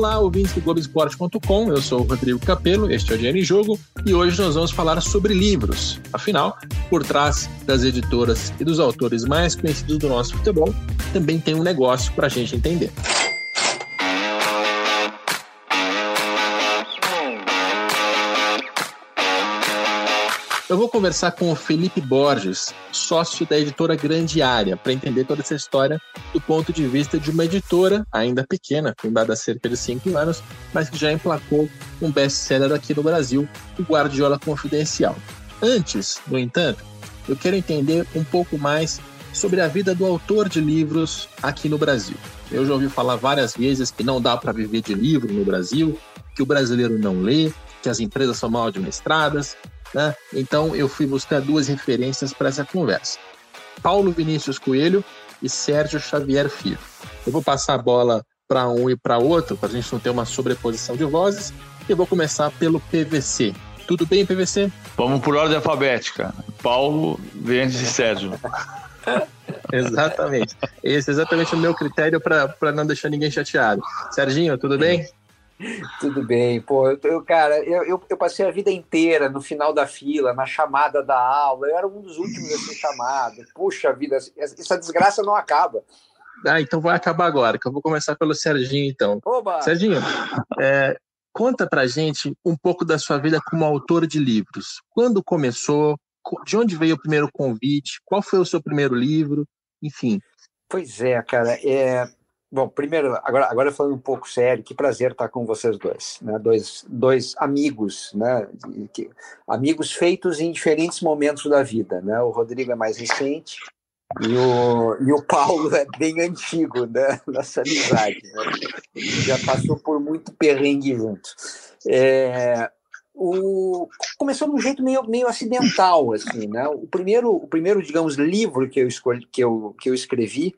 Olá, ouvintes do Globoesporte.com, eu sou o Rodrigo Capello, este é o Dinheiro em Jogo e hoje nós vamos falar sobre livros. Afinal, por trás das editoras e dos autores mais conhecidos do nosso futebol, também tem um negócio para a gente entender. Eu vou conversar com o Felipe Borges, sócio da editora Grande Área, para entender toda essa história do ponto de vista de uma editora ainda pequena, fundada há cerca de cinco anos, mas que já emplacou um best-seller aqui no Brasil, o Guardiola Confidencial. Antes, no entanto, eu quero entender um pouco mais sobre a vida do autor de livros aqui no Brasil. Eu já ouvi falar várias vezes que não dá para viver de livro no Brasil, que o brasileiro não lê, que as empresas são mal administradas, né? Então eu fui buscar duas referências para essa conversa: Paulo Vinícius Coelho e Sérgio Xavier Filho. Eu vou passar a bola para um e para outro, para a gente não ter uma sobreposição de vozes. E vou começar pelo PVC. Tudo bem, PVC? Vamos por ordem alfabética. Paulo, Vinícius e Sérgio. exatamente. Esse é exatamente o meu critério para não deixar ninguém chateado. Serginho, tudo bem? Tudo bem, pô, eu, cara, eu, eu, eu, passei a vida inteira no final da fila, na chamada da aula, eu era um dos últimos a ser chamado. Puxa vida, essa desgraça não acaba. Ah, então vai acabar agora, que eu vou começar pelo Serginho, então. Oba! Serginho, é, conta pra gente um pouco da sua vida como autor de livros. Quando começou? De onde veio o primeiro convite? Qual foi o seu primeiro livro? Enfim. Pois é, cara. É, Bom, primeiro, agora, agora falando um pouco sério, que prazer estar com vocês dois, né? Dois, dois amigos, né? Que, amigos feitos em diferentes momentos da vida, né? O Rodrigo é mais recente e o, e o Paulo é bem antigo, né? Nessa amizade, né? já passou por muito perrengue junto. É, o, começou de um jeito meio, meio acidental, assim, né? O primeiro, o primeiro, digamos, livro que eu escolhi, que eu, que eu escrevi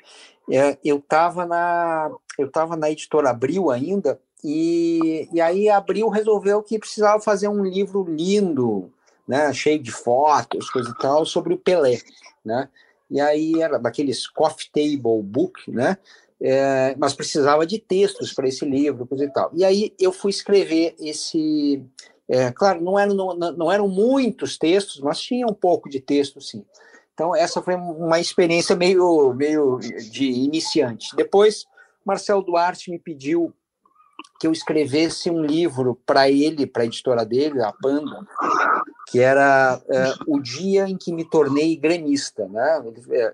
é, eu estava na eu estava na editora Abril ainda e, e aí Abril resolveu que precisava fazer um livro lindo, né, cheio de fotos, coisa e tal, sobre o Pelé, né? E aí era daqueles coffee table book, né? É, mas precisava de textos para esse livro, coisa e tal. E aí eu fui escrever esse, é, claro, não eram, não, não eram muitos textos, mas tinha um pouco de texto, sim. Então, essa foi uma experiência meio, meio de iniciante. Depois, Marcelo Duarte me pediu que eu escrevesse um livro para ele, para a editora dele, a Panda, que era é, o dia em que me tornei gremista, né?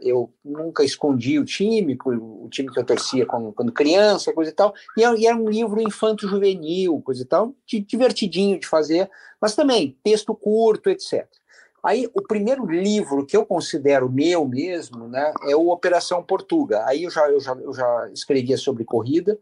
Eu nunca escondi o time, o time que eu torcia quando, quando criança, coisa e tal, e era um livro infanto-juvenil, coisa e tal, divertidinho de fazer, mas também texto curto, etc. Aí, o primeiro livro que eu considero meu mesmo, né, é o Operação Portuga. Aí eu já, eu já, eu já escrevia sobre corrida,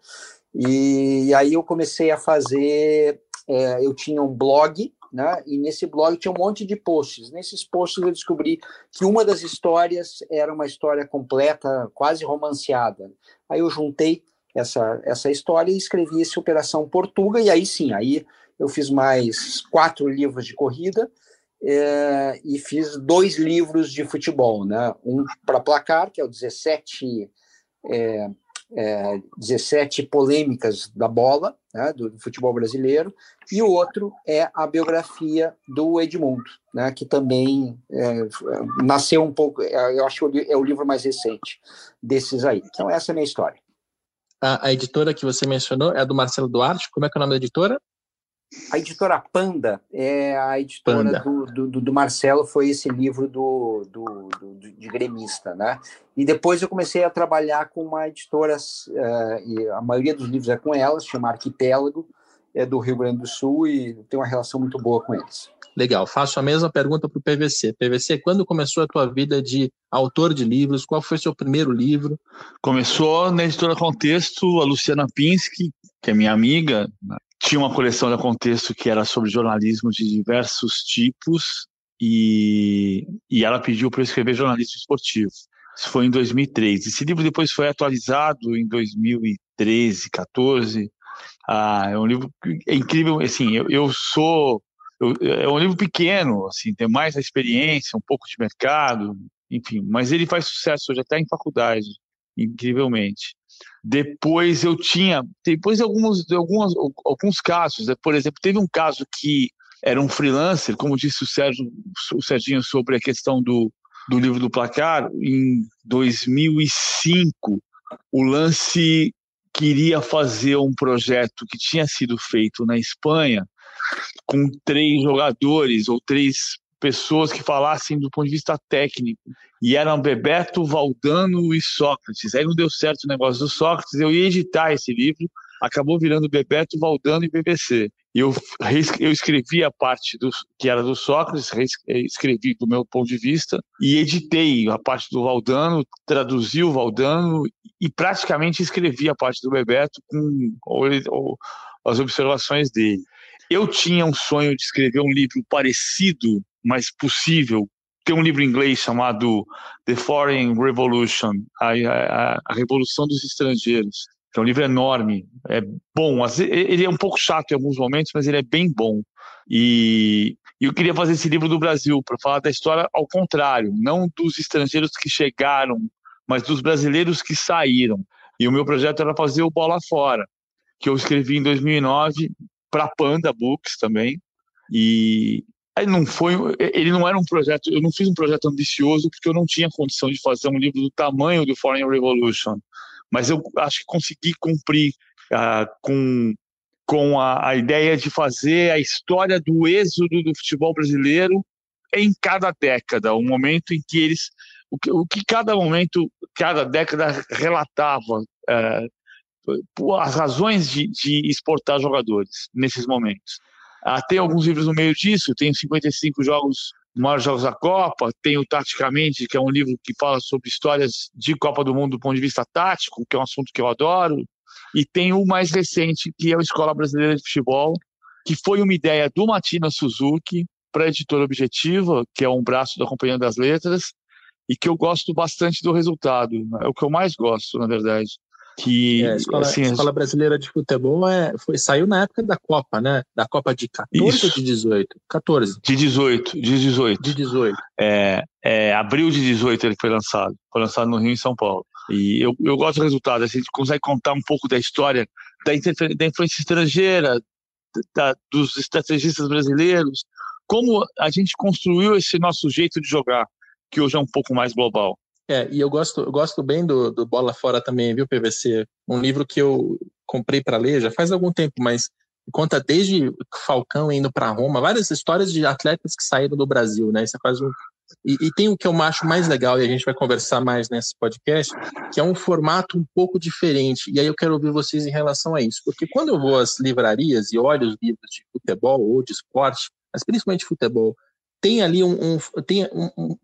e, aí eu comecei a fazer. É, eu tinha um blog, né, e nesse blog tinha um monte de posts. Nesses posts eu descobri que uma das histórias era uma história completa, quase romanceada. Aí eu juntei essa, essa história e escrevi esse Operação Portuga, e aí sim, aí eu fiz mais quatro livros de corrida é, e fiz dois livros de futebol, né? Um para placar, que é o 17, é, é, 17 polêmicas da bola, né, do, do, futebol brasileiro, e o outro é a biografia do Edmundo, né, que também é, nasceu um pouco, é, eu acho que é o livro mais recente desses aí. Então, essa é a minha história. A, a editora que você mencionou é a do Marcelo Duarte, como é que é o nome da editora? A editora Panda é a editora do, do, do, Marcelo, foi esse livro do, do, do, de gremista, né? E depois eu comecei a trabalhar com uma editora, uh, e a maioria dos livros é com elas, chama Arquipélago, é do Rio Grande do Sul e tem uma relação muito boa com eles. Legal, faço a mesma pergunta para o PVC. PVC, quando começou a tua vida de autor de livros? Qual foi o seu primeiro livro? Começou na editora Contexto, a Luciana Pinsky, que é minha amiga, né? Tinha uma coleção da Contexto que era sobre jornalismo de diversos tipos e, e ela pediu para eu escrever jornalismo esportivo. Isso foi em 2003. Esse livro depois foi atualizado em 2013, 14. Ah, é um livro é incrível. Assim, eu, eu sou eu, é um livro pequeno, assim, tem mais a experiência, um pouco de mercado, enfim. Mas ele faz sucesso hoje até em faculdade, incrivelmente. Depois eu tinha, depois alguns, alguns, alguns casos, né? por exemplo, teve um caso que era um freelancer, como disse o Sérgio, o Serginho sobre a questão do, do livro do placar, em 2005, o lance queria fazer um projeto que tinha sido feito na Espanha com três jogadores ou três pessoas que falassem do ponto de vista técnico. E eram Bebeto, Valdano e Sócrates. Aí não deu certo o negócio do Sócrates, eu ia editar esse livro, acabou virando Bebeto, Valdano e BBC. Eu, eu escrevi a parte do, que era do Sócrates, escrevi do meu ponto de vista, e editei a parte do Valdano, traduzi o Valdano e praticamente escrevi a parte do Bebeto com ou, ou, as observações dele. Eu tinha um sonho de escrever um livro parecido, mas possível. Tem um livro em inglês chamado The Foreign Revolution, a, a, a Revolução dos Estrangeiros, é um livro enorme, é bom. Ele é um pouco chato em alguns momentos, mas ele é bem bom. E eu queria fazer esse livro do Brasil, para falar da história ao contrário, não dos estrangeiros que chegaram, mas dos brasileiros que saíram. E o meu projeto era fazer o Bola Fora, que eu escrevi em 2009 para Panda Books também. E aí não foi, ele não era um projeto, eu não fiz um projeto ambicioso porque eu não tinha condição de fazer um livro do tamanho do Foreign Revolution, mas eu acho que consegui cumprir uh, com com a, a ideia de fazer a história do êxodo do futebol brasileiro em cada década, o momento em que eles o que, o que cada momento, cada década relatava uh, as razões de, de exportar jogadores nesses momentos. Ah, tem alguns livros no meio disso, tem 55 jogos, maiores jogos da Copa, tem o Taticamente, que é um livro que fala sobre histórias de Copa do Mundo do ponto de vista tático, que é um assunto que eu adoro, e tem o mais recente, que é a Escola Brasileira de Futebol, que foi uma ideia do Matina Suzuki para a editora Objetiva, que é um braço da Companhia das Letras, e que eu gosto bastante do resultado. É o que eu mais gosto, na verdade que é, a escola, assim, a escola brasileira de futebol é, foi, saiu na época da Copa, né? Da Copa de 14 Isso. ou de 18? 14. De 18, de 18. De 18. É, é, abril de 18 ele foi lançado. Foi lançado no Rio e São Paulo. E eu, eu gosto do resultado. Assim, a gente consegue contar um pouco da história da, da influência estrangeira, da, dos estrategistas brasileiros, como a gente construiu esse nosso jeito de jogar, que hoje é um pouco mais global. É, e eu gosto, eu gosto bem do, do Bola Fora também, viu, PVC? Um livro que eu comprei para ler já faz algum tempo, mas conta desde Falcão indo para Roma, várias histórias de atletas que saíram do Brasil, né? Isso é quase um... e, e, tem o que eu acho mais legal, e a gente vai conversar mais nesse podcast, que é um formato um pouco diferente. E aí eu quero ouvir vocês em relação a isso. Porque quando eu vou às livrarias e olho os livros de futebol ou de esporte, mas principalmente futebol, tem ali um, um tem um, um,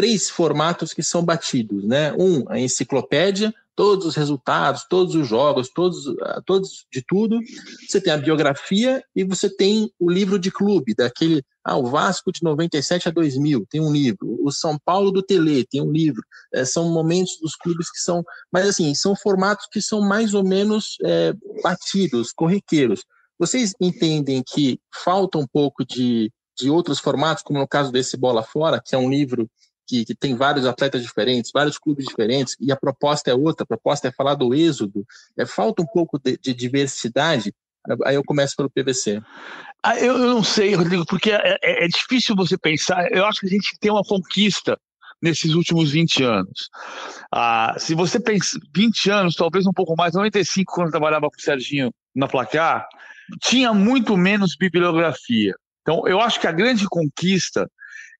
três formatos que são batidos, né? Um, a enciclopédia, todos os resultados, todos os jogos, todos, ah, todos de tudo. Você tem a biografia e você tem o livro de clube, daquele, ah, o Vasco de 97 a 2000, tem um livro. O São Paulo do Tele tem um livro. É, são momentos dos clubes que são, mas assim, são formatos que são mais ou menos é, batidos, corriqueiros. Vocês entendem que falta um pouco de, de outros formatos, como no caso desse Bola Fora, que é um livro que, que, tem vários atletas diferentes, vários clubes diferentes, e a proposta é outra, a proposta é falar do êxodo, é, falta um pouco de, de diversidade, aí eu começo pelo PVC. Ah, eu, eu, não sei, Rodrigo, porque é, é, é, difícil você pensar, eu acho que a gente tem uma conquista nesses últimos 20 anos. Ah, se você pensa 20 anos, talvez um pouco mais, 95, quando eu trabalhava com o Serginho na Placar, tinha muito menos bibliografia. Então, eu acho que a grande conquista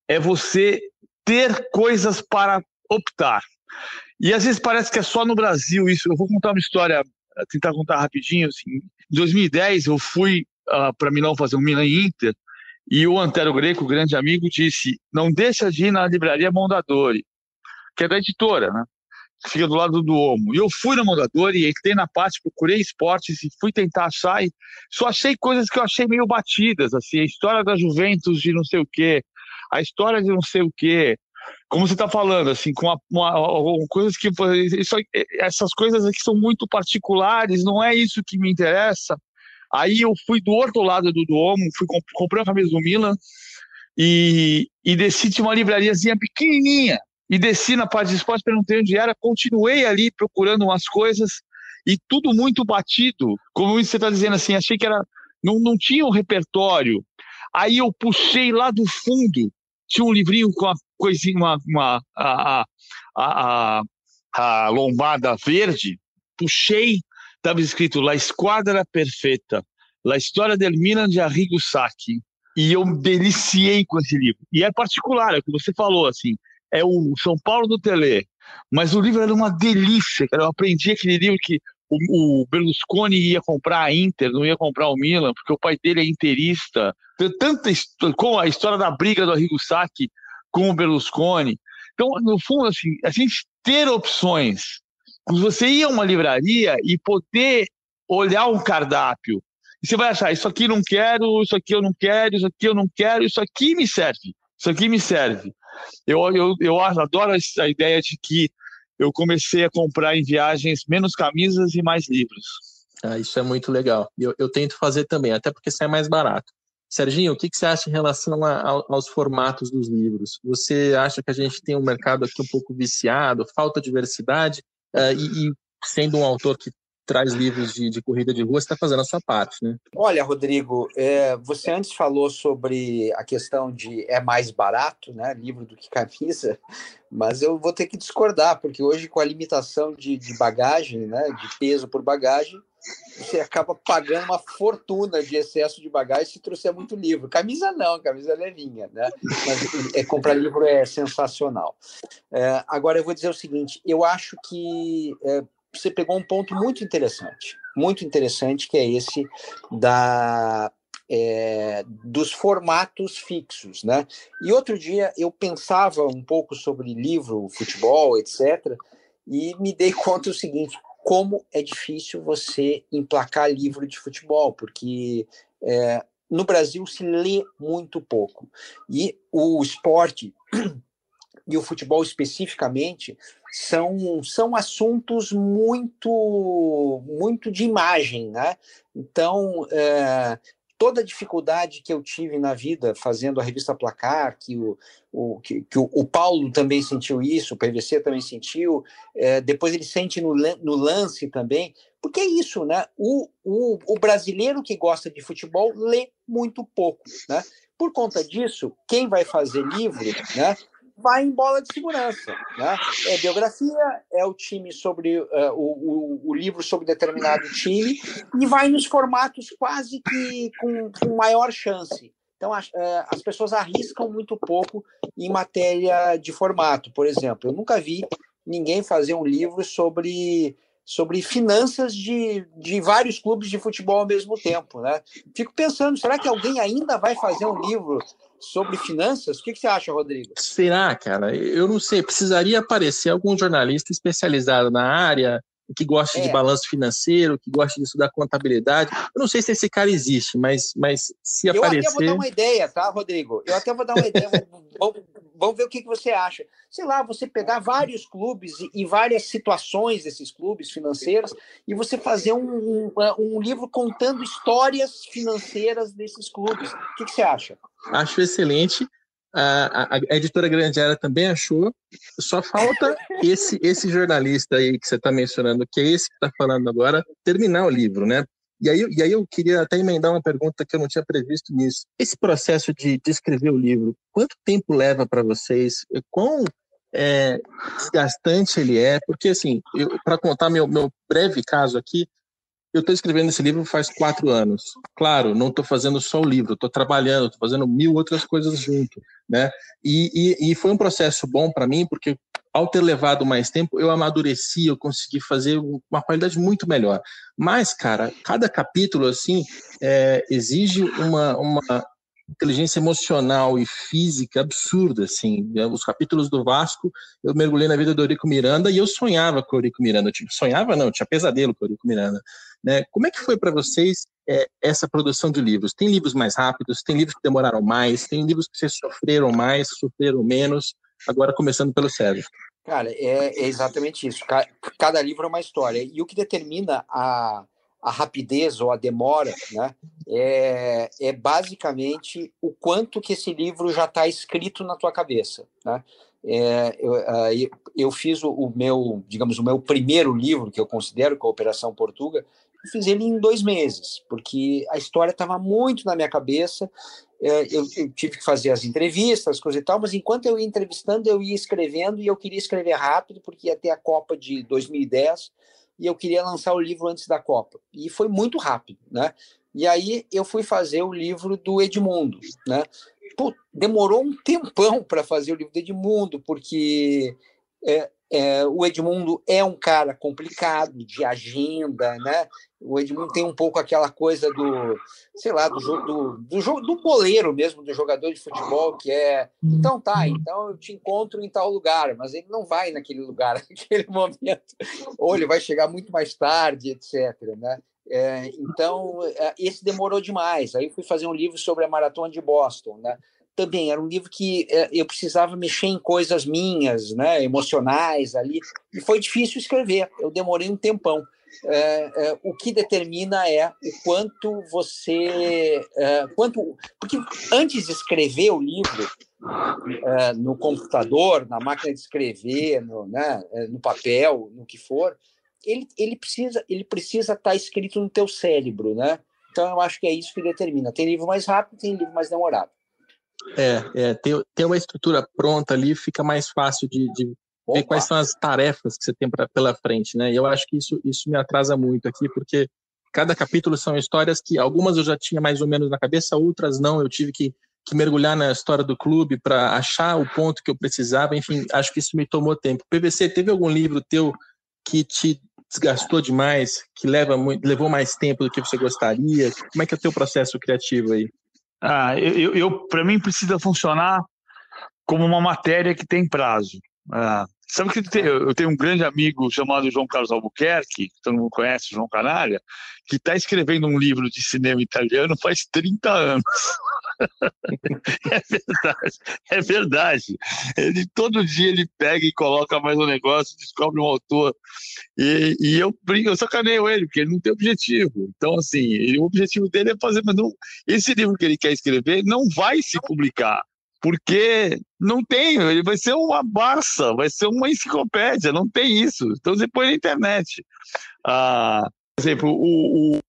é você ter coisas para optar. E às vezes parece que é só no Brasil isso. Eu vou contar uma história, tentar contar rapidinho. Assim. Em 2010, eu fui uh, ah, para Milão fazer um Milan Inter e o Antero Greco, grande amigo, disse: não deixa de ir na livraria Mondadori, que é da editora, né? Fica do lado do Omo. E eu fui na Mondadori, entrei na parte, procurei esportes e fui tentar achar. E só achei coisas que eu achei meio batidas, assim, a história da Juventus de não sei o quê, a história de não sei o quê. Como você está falando, assim, com uma, uma, uma, coisas que isso, essas coisas aqui são muito particulares, não é isso que me interessa. Aí eu fui do outro lado do Duomo, fui comp comprei a camisa do Milan e, e desci de uma livrariazinha pequenininha e desci na parte de esporte, perguntei onde era, continuei ali procurando umas coisas e tudo muito batido. Como você está dizendo assim, achei que era. Não, não tinha um repertório. Aí eu puxei lá do fundo, tinha um livrinho com uma coisinha, uma, uma a, a, a, a lombada verde, puxei, estava escrito La Esquadra Perfeita, La História del Milan de Arrigo Sacchi. E eu me deliciei com esse livro. E é particular, é o que você falou, assim, é o São Paulo do Telê. Mas o livro era uma delícia, cara. Eu aprendi aquele livro que o, o, Berlusconi ia comprar a Inter, não ia comprar o Milan, porque o pai dele é interista. Tem tanta com a história da briga do Arrigo Sacchi com o Berlusconi. Então, no fundo, assim, a gente ter opções. Você ir a uma livraria e poder olhar um cardápio e você vai achar, isso aqui não quero, isso aqui eu não quero, isso aqui eu não quero, isso aqui me serve, isso aqui me serve. Eu, eu, eu adoro a ideia de que eu comecei a comprar em viagens menos camisas e mais livros. Ah, isso é muito legal. Eu, eu tento fazer também, até porque sai mais barato. Serginho, o que, que você acha em relação a, a, aos formatos dos livros? Você acha que a gente tem um mercado aqui um pouco viciado, falta diversidade? Uh, e, e, sendo um autor que traz livros de, de corrida de rua, você está fazendo a sua parte, né? Olha, Rodrigo, é, você antes falou sobre a questão de é mais barato, né, livro do que camisa, mas eu vou ter que discordar, porque hoje com a limitação de, de bagagem, né, de peso por bagagem, você acaba pagando uma fortuna de excesso de bagagem se trouxer muito livro. Camisa não, camisa é levinha, né? Mas é, comprar livro é sensacional. É, agora eu vou dizer o seguinte: eu acho que é, você pegou um ponto muito interessante, muito interessante, que é esse da é, dos formatos fixos, né? E outro dia eu pensava um pouco sobre livro, futebol, etc., e me dei conta do seguinte: como é difícil você emplacar livro de futebol, porque é, no Brasil se lê muito pouco. E o esporte e o futebol especificamente são, são assuntos muito muito de imagem, né? Então é, toda a dificuldade que eu tive na vida fazendo a revista Placar, que o, o, que, que o, o, Paulo também sentiu isso, o PVC também sentiu, é, depois ele sente no, no lance também, porque é isso, né? O, o, o brasileiro que gosta de futebol lê muito pouco, né? Por conta disso, quem vai fazer livro, né? Vai em bola de segurança. Né? É biografia, é o time sobre uh, o, o, o, livro sobre determinado time, e vai nos formatos quase que com, com maior chance. Então, as, uh, as pessoas arriscam muito pouco em matéria de formato. Por exemplo, eu nunca vi ninguém fazer um livro sobre sobre finanças de, de vários clubes de futebol ao mesmo tempo, né? Fico pensando, será que alguém ainda vai fazer um livro sobre finanças? O que, que, você acha, Rodrigo? Será, cara? Eu não sei. Precisaria aparecer algum jornalista especializado na área, que goste é. de balanço financeiro, que goste de estudar contabilidade. Eu não sei se esse cara existe, mas, mas se eu aparecer... Eu até vou dar uma ideia, tá, Rodrigo? Eu até vou dar uma ideia. vamos, vamos, ver o que, que você acha. Sei lá, você pegar vários clubes e, e várias situações desses clubes financeiros e você fazer um, um, um livro contando histórias financeiras desses clubes. O que, que você acha? Acho excelente. A, a, a, editora Grande Era também achou. Só falta esse esse jornalista aí que você está mencionando, que é esse que está falando agora, terminar o livro, né? E aí, e aí eu queria até emendar uma pergunta que eu não tinha previsto nisso. Esse processo de, de escrever o livro, quanto tempo leva para vocês? Quão é, desgastante ele é? Porque, assim, para contar meu, meu breve caso aqui, eu estou escrevendo esse livro faz quatro anos. Claro, não estou fazendo só o livro, estou trabalhando, estou fazendo mil outras coisas junto, né? E, e, e foi um processo bom para mim, porque ao ter levado mais tempo, eu amadureci, eu consegui fazer uma qualidade muito melhor. Mas, cara, cada capítulo, assim, é, exige uma, uma inteligência emocional e física absurda, assim. Os capítulos do Vasco, eu mergulhei na vida do Eurico Miranda e eu sonhava com o Eurico Miranda. Tipo, sonhava não, tinha pesadelo com o Eurico Miranda. Né? Como é que foi para vocês é, essa produção de livros? Tem livros mais rápidos, tem livros que demoraram mais, tem livros que vocês sofreram mais, sofreram menos? Agora começando pelo Sérgio. Cara, é, é exatamente isso. Cada livro é uma história. E o que determina a, a rapidez ou a demora, né? É, é basicamente o quanto que esse livro já está escrito na tua cabeça, né? É, eu, eu, fiz o, meu, digamos, o meu primeiro livro que eu considero que é a Operação Portuga, fiz ele em dois meses, porque a história estava muito na minha cabeça. É, eu, eu, tive que fazer as entrevistas, coisa e tal, mas enquanto eu ia entrevistando, eu ia escrevendo e eu queria escrever rápido, porque ia ter a Copa de 2010 e eu queria lançar o livro antes da Copa. E foi muito rápido, né? E aí eu fui fazer o livro do Edmundo, né? Pô, demorou um tempão para fazer o livro do Edmundo, porque é, é, o Edmundo é um cara complicado de agenda, né? O Edmundo tem um pouco aquela coisa do, sei lá, do jogo do, do jogo do boleiro mesmo, do jogador de futebol, que é então tá, então eu te encontro em tal lugar, mas ele não vai naquele lugar naquele momento, ou ele vai chegar muito mais tarde, etc. Né? É, então, é, esse demorou demais. Aí fui fazer um livro sobre a maratona de Boston, né? Também era um livro que é, eu precisava mexer em coisas minhas, né, emocionais ali, e foi difícil escrever. Eu demorei um tempão. É, é, o que determina é o quanto você, é, quanto, porque antes de escrever o livro no computador, na máquina de escrever, no, né, no papel, no que for, ele, ele precisa, ele precisa estar tá escrito no teu cérebro, né? Então eu acho que é isso que determina. Tem livro mais rápido, tem livro mais demorado. É, é ter, ter uma estrutura pronta ali fica mais fácil de, de ver quais são as tarefas que você tem pra, pela frente, né? E eu acho que isso, isso me atrasa muito aqui, porque cada capítulo são histórias que algumas eu já tinha mais ou menos na cabeça, outras não, eu tive que, que mergulhar na história do clube para achar o ponto que eu precisava, enfim, acho que isso me tomou tempo. PVC, teve algum livro teu que te desgastou demais, que leva muito, levou mais tempo do que você gostaria? Como é que é o teu processo criativo aí? Ah, eu, eu para mim precisa funcionar como uma matéria que tem prazo. Ah, sabe que eu tenho um grande amigo chamado João Carlos Albuquerque, que todo mundo conhece, João Canalha, que está escrevendo um livro de cinema italiano faz 30 anos. é verdade, é verdade. Ele todo dia ele pega e coloca mais um negócio, descobre um autor. E, e eu brinco, eu sacaneio ele, porque ele não tem objetivo. Então, assim, ele, o objetivo dele é fazer, mas não, esse livro que ele quer escrever não vai se publicar porque não tem, ele vai ser uma Barça, vai ser uma enciclopédia, não tem isso. Então você põe na internet. Ah, por exemplo, o, o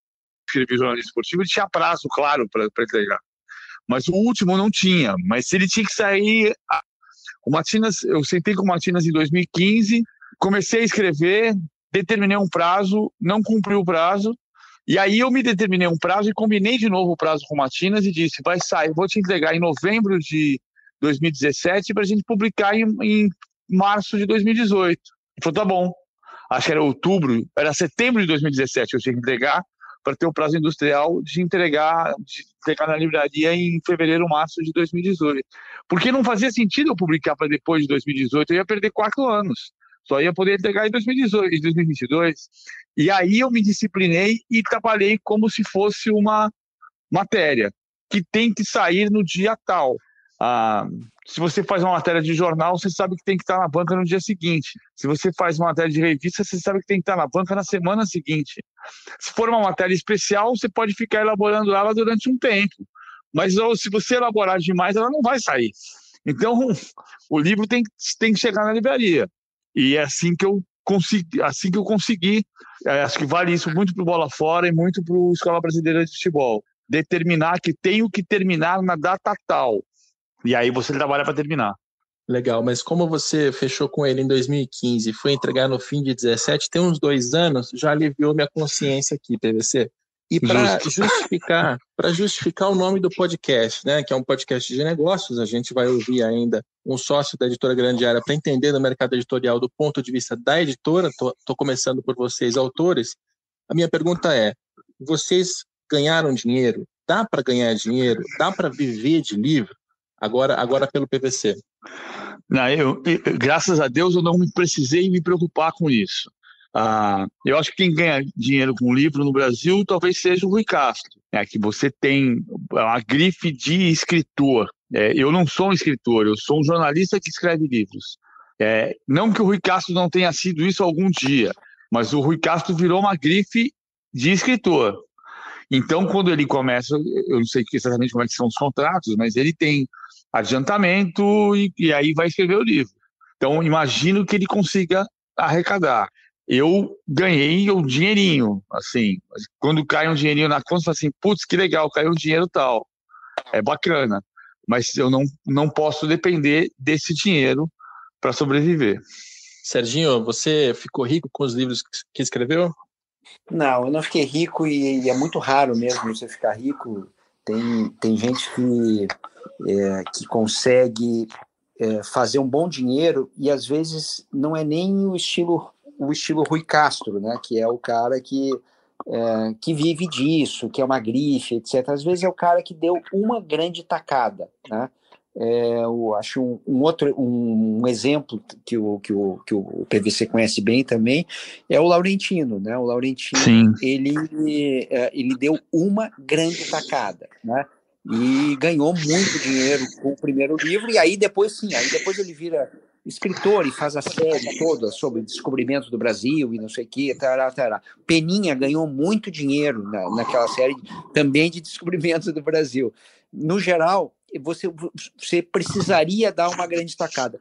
escrevi jornalismo esportivo, ele tinha prazo, claro, para entregar. Mas o último não tinha. Mas ele tinha que sair. O Matinas, eu sentei com o Matinas em 2015, comecei a escrever, determinei um prazo, não cumpri o prazo, e aí eu me determinei um prazo e combinei de novo o prazo com o Matinas e disse, vai sair, vou te entregar em novembro de 2017 para a gente publicar em, em, março de 2018. Ele falou, tá bom. Acho que era outubro, era setembro de 2017 eu tinha que entregar para ter o prazo industrial de entregar, de entregar na livraria em fevereiro, março de 2018. Porque não fazia sentido eu publicar para depois de 2018, eu ia perder quatro anos. Só ia poder entregar em 2018, em 2022. E aí eu me disciplinei e trabalhei como se fosse uma matéria que tem que sair no dia tal. Ah, se você faz uma matéria de jornal, você sabe que tem que estar na banca no dia seguinte. Se você faz uma matéria de revista, você sabe que tem que estar na banca na semana seguinte. Se for uma matéria especial, você pode ficar elaborando ela durante um tempo. Mas se você elaborar demais, ela não vai sair. Então, o livro tem, tem que chegar na livraria. E é assim que eu consegui, assim que eu consegui. É, acho que vale isso muito para o Bola Fora e muito para o Escola Brasileira de Futebol. Determinar que tenho que terminar na data tal. E aí você trabalha para terminar. Legal, mas como você fechou com ele em 2015 e foi entregar no fim de 17, tem uns dois anos, já aliviou minha consciência aqui, PVC. E para justificar, para justificar o nome do podcast, né, que é um podcast de negócios, a gente vai ouvir ainda um sócio da editora Grande Área para entender no mercado editorial do ponto de vista da editora. Estou começando por vocês, autores. A minha pergunta é: vocês ganharam dinheiro? Dá para ganhar dinheiro? Dá para viver de livro? Agora, agora pelo PVC. Não, eu, graças a Deus eu não precisei me preocupar com isso. Ah, eu acho que quem ganha dinheiro com livro no Brasil talvez seja o Rui Castro, é que você tem a grife de escritor. É, eu não sou um escritor, eu sou um jornalista que escreve livros. É, não que o Rui Castro não tenha sido isso algum dia, mas o Rui Castro virou uma grife de escritor. Então, quando ele começa, eu não sei exatamente como é são os contratos, mas ele tem adiantamento e, e aí vai escrever o livro. Então, imagino que ele consiga arrecadar. Eu ganhei um dinheirinho, assim, quando cai um dinheirinho na conta, eu assim, putz, que legal, caiu um dinheiro tal. É bacana, mas eu não, não posso depender desse dinheiro para sobreviver. Serginho, você ficou rico com os livros que escreveu? Não, eu não fiquei rico e é muito raro mesmo você ficar rico. Tem, tem gente que, é, que consegue é, fazer um bom dinheiro e às vezes não é nem o estilo o estilo Rui Castro, né? Que é o cara que é, que vive disso, que é uma grife, etc. Às vezes é o cara que deu uma grande tacada, né? É, eu acho um, um outro um, um, exemplo que o, que, o, que o PVC conhece bem também é o Laurentino, né? O Laurentino Sim. ele é, ele deu uma grande tacada, né? E ganhou muito dinheiro com o primeiro livro e aí depois sim, aí depois ele vira escritor e faz a série toda sobre descobrimento do Brasil e não sei o que, tará, tará. Peninha ganhou muito dinheiro na, naquela série também de descobrimento do Brasil. No geral, você, você precisaria dar uma grande tacada.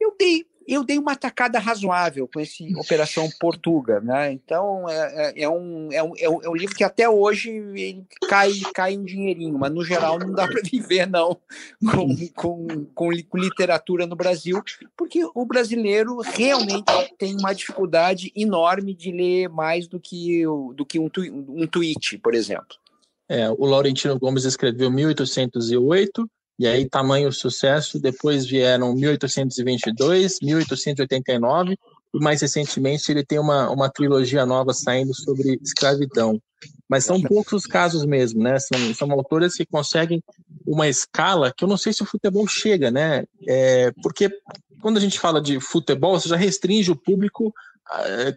Eu dei, eu dei uma tacada razoável com esse Operação Portuga, né? Então é, é, é, um, é, um, é um livro que até hoje ele cai, cai um dinheirinho, mas no geral não dá para viver não com, com, com, com literatura no Brasil, porque o brasileiro realmente tem uma dificuldade enorme de ler mais do que, do que um, um tweet, por exemplo. É, o Laurentino Gomes escreveu 1808, e aí tamanho sucesso, depois vieram 1822, 1889, e mais recentemente ele tem uma, uma trilogia nova saindo sobre escravidão. Mas são poucos os casos mesmo, né? São, são autores que conseguem uma escala que eu não sei se o futebol chega, né? É, porque quando a gente fala de futebol, você já restringe o público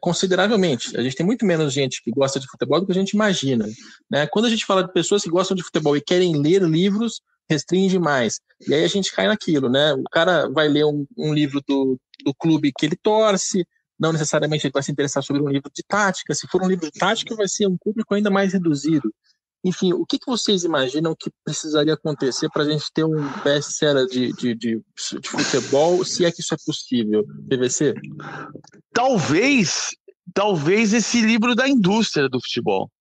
consideravelmente. A gente tem muito menos gente que gosta de futebol do que a gente imagina. Né? Quando a gente fala de pessoas que gostam de futebol e querem ler livros, restringe mais. E aí a gente cai naquilo, né? O cara vai ler um, um livro do, do clube que ele torce, não necessariamente ele vai se interessar sobre um livro de tática. Se for um livro de tática, vai ser um público ainda mais reduzido. Enfim, o que, que vocês imaginam que precisaria acontecer para a gente ter um best-seller de, de, de, de, futebol, se é que isso é possível, PVC? Talvez, talvez esse livro da indústria do futebol.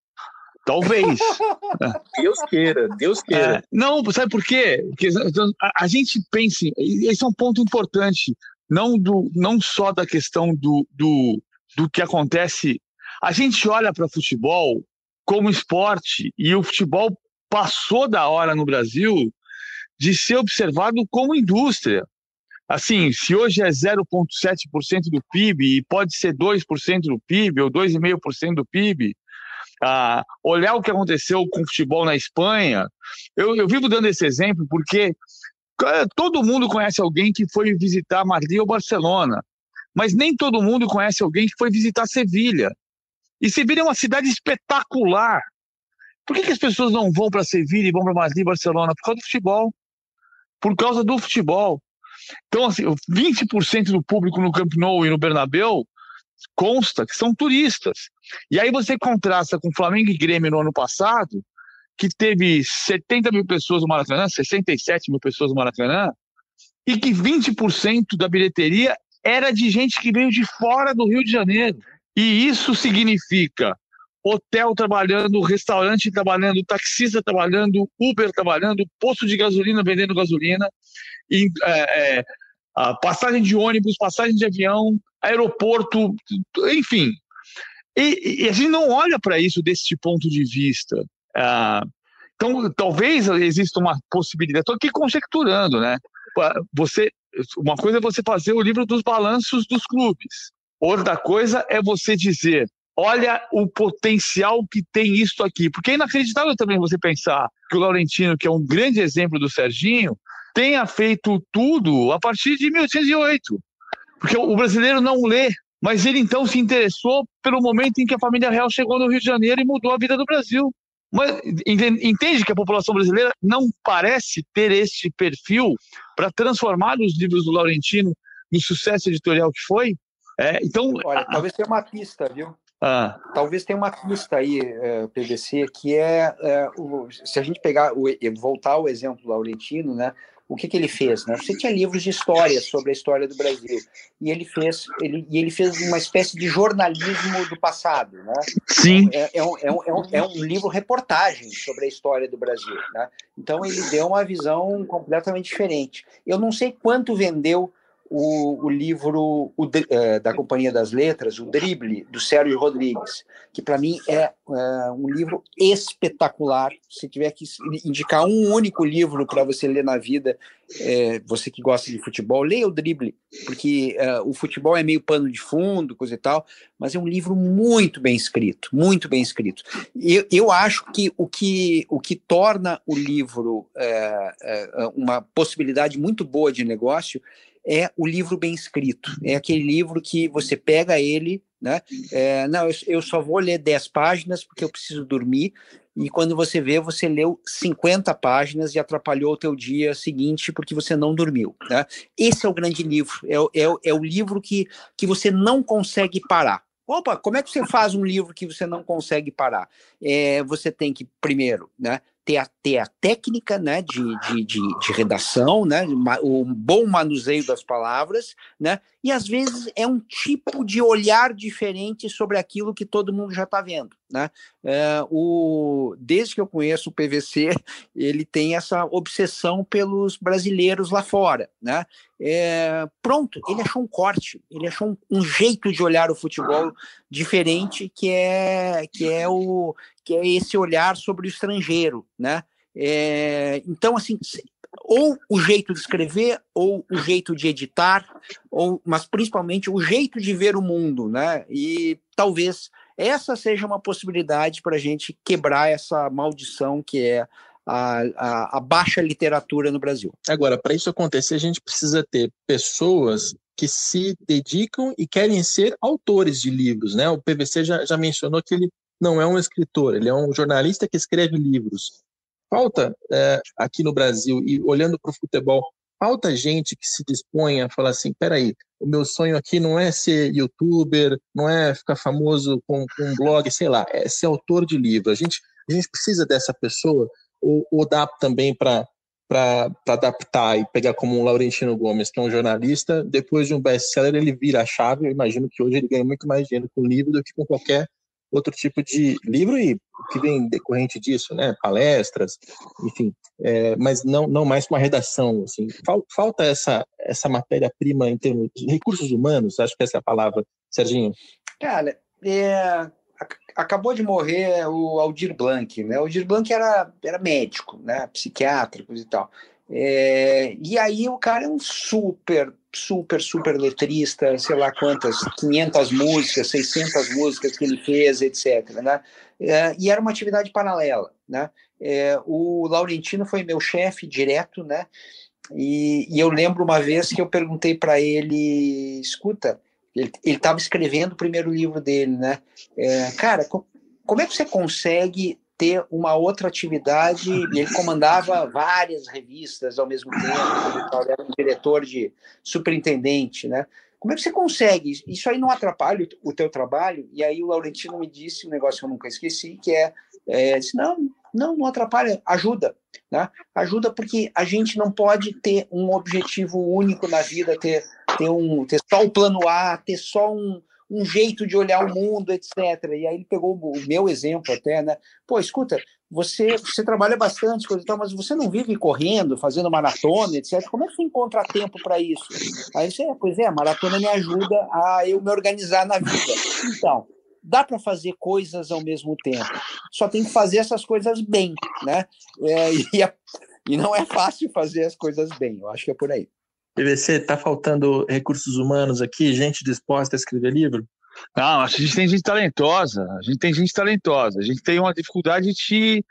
Talvez. Deus queira, Deus queira. É, não, sabe por quê? Porque a, a, gente pensa, esse é um ponto importante, não, do, não só da questão do, do, do que acontece. A gente olha para futebol como esporte e o futebol passou da hora no Brasil de ser observado como indústria. Assim, se hoje é 0,7% do PIB e pode ser 2% do PIB ou 2,5% do PIB, ah, olhar o que aconteceu com o futebol na Espanha, eu, eu vivo dando esse exemplo porque todo mundo conhece alguém que foi visitar Madrid ou Barcelona, mas nem todo mundo conhece alguém que foi visitar Sevilha. E Sevilha é uma cidade espetacular. Por que, que as pessoas não vão para Sevilha e vão para Madrid Barcelona? Por causa do futebol. Por causa do futebol. Então, assim, 20% do público no Camp Nou e no Bernabéu consta que são turistas. E aí você contrasta com Flamengo e Grêmio no ano passado, que teve 70 mil pessoas no Maracanã, 67 mil pessoas no Maracanã, e que 20% da bilheteria era de gente que veio de fora do Rio de Janeiro. E isso significa hotel trabalhando, restaurante trabalhando, taxista trabalhando, Uber trabalhando, posto de gasolina vendendo gasolina, e, é, é, passagem de ônibus, passagem de avião, aeroporto, enfim. E, e a gente não olha para isso desse ponto de vista. Ah, então, talvez exista uma possibilidade. Estou aqui conjecturando, né? Você, uma coisa é você fazer o livro dos balanços dos clubes. Outra coisa é você dizer, olha o potencial que tem isso aqui. Porque é inacreditável também você pensar que o Laurentino, que é um grande exemplo do Serginho, tenha feito tudo a partir de 1808. Porque o brasileiro não lê, mas ele então se interessou pelo momento em que a família real chegou no Rio de Janeiro e mudou a vida do Brasil. Mas entende que a população brasileira não parece ter este perfil para transformar os livros do Laurentino no sucesso editorial que foi? É, então, Olha, talvez tenha uma pista, viu? Ah. Talvez tenha uma pista aí, é, PVC, que é, é o, se a gente pegar, o, voltar ao exemplo Laurentino, né? O que, que ele fez? Né? Você tinha livros de história sobre a história do Brasil e ele fez, ele, e ele fez uma espécie de jornalismo do passado, né? Sim. É, é, um, é, um, é, um, é um livro reportagem sobre a história do Brasil, né? Então ele deu uma visão completamente diferente. Eu não sei quanto vendeu o, o livro o, é, da Companhia das Letras, O Drible, do Sérgio Rodrigues, que para mim é, é, um livro espetacular. Se tiver que indicar um único livro para você ler na vida, é, você que gosta de futebol, leia o Drible, porque é, o futebol é meio pano de fundo, coisa e tal, mas é um livro muito bem escrito, muito bem escrito. Eu, eu acho que o, que o que torna o livro é, é, uma possibilidade muito boa de negócio é o livro bem escrito. É aquele livro que você pega ele, né? É, não, eu, eu, só vou ler 10 páginas porque eu preciso dormir. E quando você vê, você leu 50 páginas e atrapalhou o teu dia seguinte porque você não dormiu. Né? Esse é o grande livro. É, é, é o livro que, que você não consegue parar. Opa, como é que você faz um livro que você não consegue parar? É, você tem que, primeiro, né, ter a, ter a técnica né, de, de, de, de, redação, né, o bom manuseio das palavras, né, e às vezes é um tipo de olhar diferente sobre aquilo que todo mundo já está vendo. Né? É, o, desde que eu conheço o PVC, ele tem essa obsessão pelos brasileiros lá fora. Né? É, pronto, ele achou um corte, ele achou um, um, jeito de olhar o futebol diferente, que é, que é o que é esse olhar sobre o estrangeiro, né? É, então, assim, ou o jeito de escrever, ou o jeito de editar, ou, mas principalmente o jeito de ver o mundo, né? E talvez essa seja uma possibilidade para a gente quebrar essa maldição que é a, a, a baixa literatura no Brasil. Agora, para isso acontecer, a gente precisa ter pessoas que se dedicam e querem ser autores de livros, né? O PVC já, já mencionou que ele não é um escritor, ele é um jornalista que escreve livros. Falta é, aqui no Brasil, e olhando para o futebol, falta gente que se dispõe a falar assim: peraí, o meu sonho aqui não é ser youtuber, não é ficar famoso com, com um blog, sei lá, é ser autor de livro. A gente, a gente precisa dessa pessoa, ou, ou dá também para adaptar e pegar como um Laurentino Gomes, que é um jornalista, depois de um best-seller ele vira a chave. Eu imagino que hoje ele ganha muito mais dinheiro com livro do que com qualquer outro tipo de livro e que vem decorrente disso, né? Palestras, enfim, é, mas não, não mais uma redação. Assim. Falta essa, essa matéria-prima em termos de recursos humanos, acho que essa é a palavra, Serginho. Cara, é, acabou de morrer o Aldir Blanc, né? O Aldir Blanc era, era médico, né? Psiquiátrico e tal. É, e aí o cara é um super, super, super letrista, sei lá quantas, 500 músicas, 600 músicas que ele fez, etc. Né? É, e era uma atividade paralela. Né? É, o Laurentino foi meu chefe direto, né? E, e, eu lembro uma vez que eu perguntei para ele, escuta, ele estava escrevendo o primeiro livro dele, né? É, cara, como é que você consegue ter uma outra atividade, ele comandava várias revistas ao mesmo tempo, era um diretor de superintendente, né? Como é que você consegue? Isso aí não atrapalha o teu trabalho? E aí o Laurentino me disse um negócio que eu nunca esqueci, que é, é disse, não, não, não atrapalha, ajuda, né? Ajuda porque a gente não pode ter um objetivo único na vida, ter, ter, um, ter só o plano A, ter só um, um jeito de olhar o mundo, etc. E aí ele pegou o meu exemplo até, né? Pô, escuta, você, você trabalha bastante, coisa e tal, mas você não vive correndo, fazendo maratona, etc. Como é que você encontra tempo para isso? Aí você, pois é, a maratona me ajuda a eu me organizar na vida. Então, dá para fazer coisas ao mesmo tempo. Só tem que fazer essas coisas bem, né? É, e, a, e não é fácil fazer as coisas bem. Eu acho que é por aí. PVC, está faltando recursos humanos aqui, gente disposta a escrever livro? Não, a gente tem gente talentosa, a gente tem gente talentosa, a gente tem uma dificuldade de,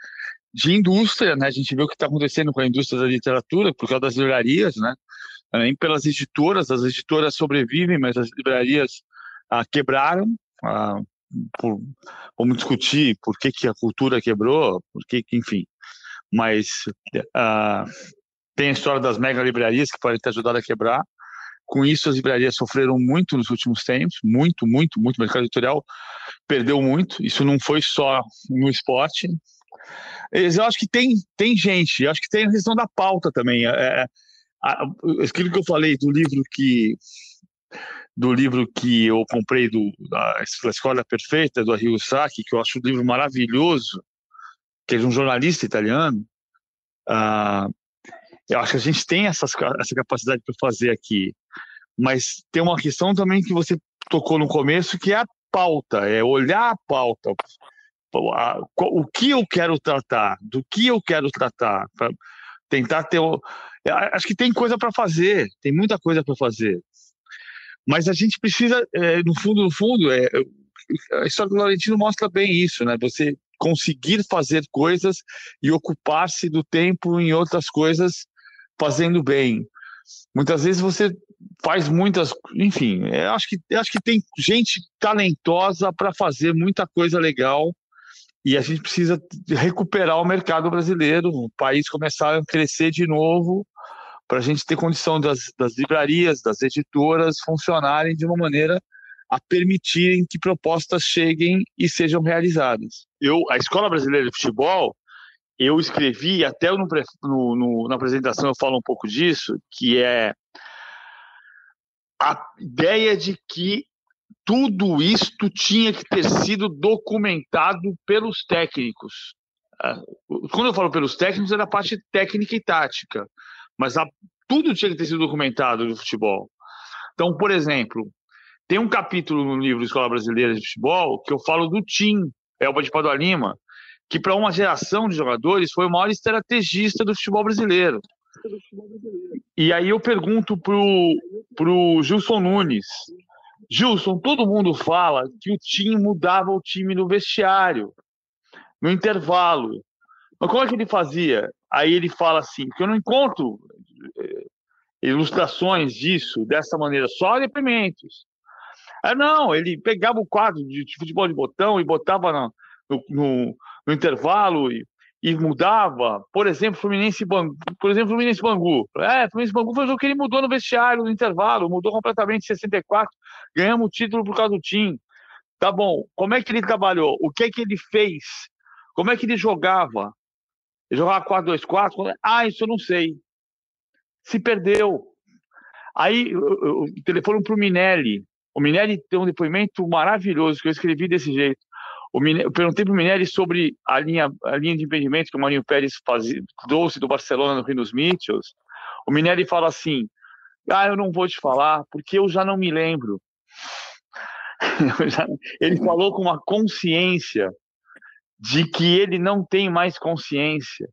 de indústria, né? A gente vê o que está acontecendo com a indústria da literatura por causa das livrarias, né? Nem pelas editoras, as editoras sobrevivem, mas as livrarias ah, quebraram. Ah, por, vamos discutir por que, que a cultura quebrou, por que, que enfim. Mas ah, tem a história das mega livrarias que podem ter ajudado a quebrar. Com isso, as livrarias sofreram muito nos últimos tempos, muito, muito, muito. O mercado editorial perdeu muito. Isso não foi só no esporte. Eu acho que tem, tem gente, eu acho que tem a questão da pauta também. É, aquilo que eu falei do livro que do livro que eu comprei do da Escola Perfeita do Arrigo Sacchi, que eu acho um livro maravilhoso, que é de um jornalista italiano. Ah, eu acho que a gente tem essas, essa capacidade para fazer aqui, mas tem uma questão também que você tocou no começo, que é a pauta, é olhar a pauta, o que eu quero tratar, do que eu quero tratar, para tentar ter. Acho que tem coisa para fazer, tem muita coisa para fazer. Mas a gente precisa, é, no fundo, no fundo, é, a história do Laurentino mostra bem isso, né? Você conseguir fazer coisas e ocupar-se do tempo em outras coisas fazendo bem. Muitas vezes você faz muitas, enfim, acho que acho que tem gente talentosa para fazer muita coisa legal e a gente precisa recuperar o mercado brasileiro, o país começar a crescer de novo para a gente ter condição das, das livrarias, das editoras funcionarem de uma maneira a permitirem que propostas cheguem e sejam realizadas. Eu, a Escola Brasileira de Futebol, eu escrevi, até no, no, no, na apresentação eu falo um pouco disso, que é a ideia de que tudo isto tinha que ter sido documentado pelos técnicos. Ah, quando eu falo pelos técnicos, é da parte técnica e tática, mas a, tudo tinha que ter sido documentado no futebol. Então, por exemplo, tem um capítulo no livro Escola Brasileira de Futebol que eu falo do Tim, Elba de Padua Lima, que para uma geração de jogadores foi o maior estrategista do futebol brasileiro. E aí eu pergunto pro, pro Gilson Nunes. Gilson, todo mundo fala que o time mudava o time no vestiário, no intervalo. Mas como é que ele fazia? Aí ele fala assim, que eu não encontro eh, ilustrações disso dessa maneira, só deprimentos. Ah, não, ele pegava o quadro de futebol de botão e botava no, no intervalo e, e mudava, por exemplo, Fluminense Bangu, por exemplo, Fluminense Bangu. É, Fluminense Bangu foi o jogo que ele mudou no vestiário, no intervalo, mudou completamente em 64, ganhamos o título por causa do time. Tá bom, como é que ele trabalhou? O que é que ele fez? Como é que ele jogava? Ele jogava 4-2-4? Ah, isso eu não sei. Se perdeu. Aí o telefone para o Minelli. O Minelli tem um depoimento maravilhoso que eu escrevi desse jeito. Eu perguntei para o Minelli sobre a linha, a linha de impedimento que o Marinho Pérez fazia, trouxe do Barcelona no Rio dos Mitchells. O Minelli fala assim: Ah, eu não vou te falar, porque eu já não me lembro. ele falou com uma consciência de que ele não tem mais consciência.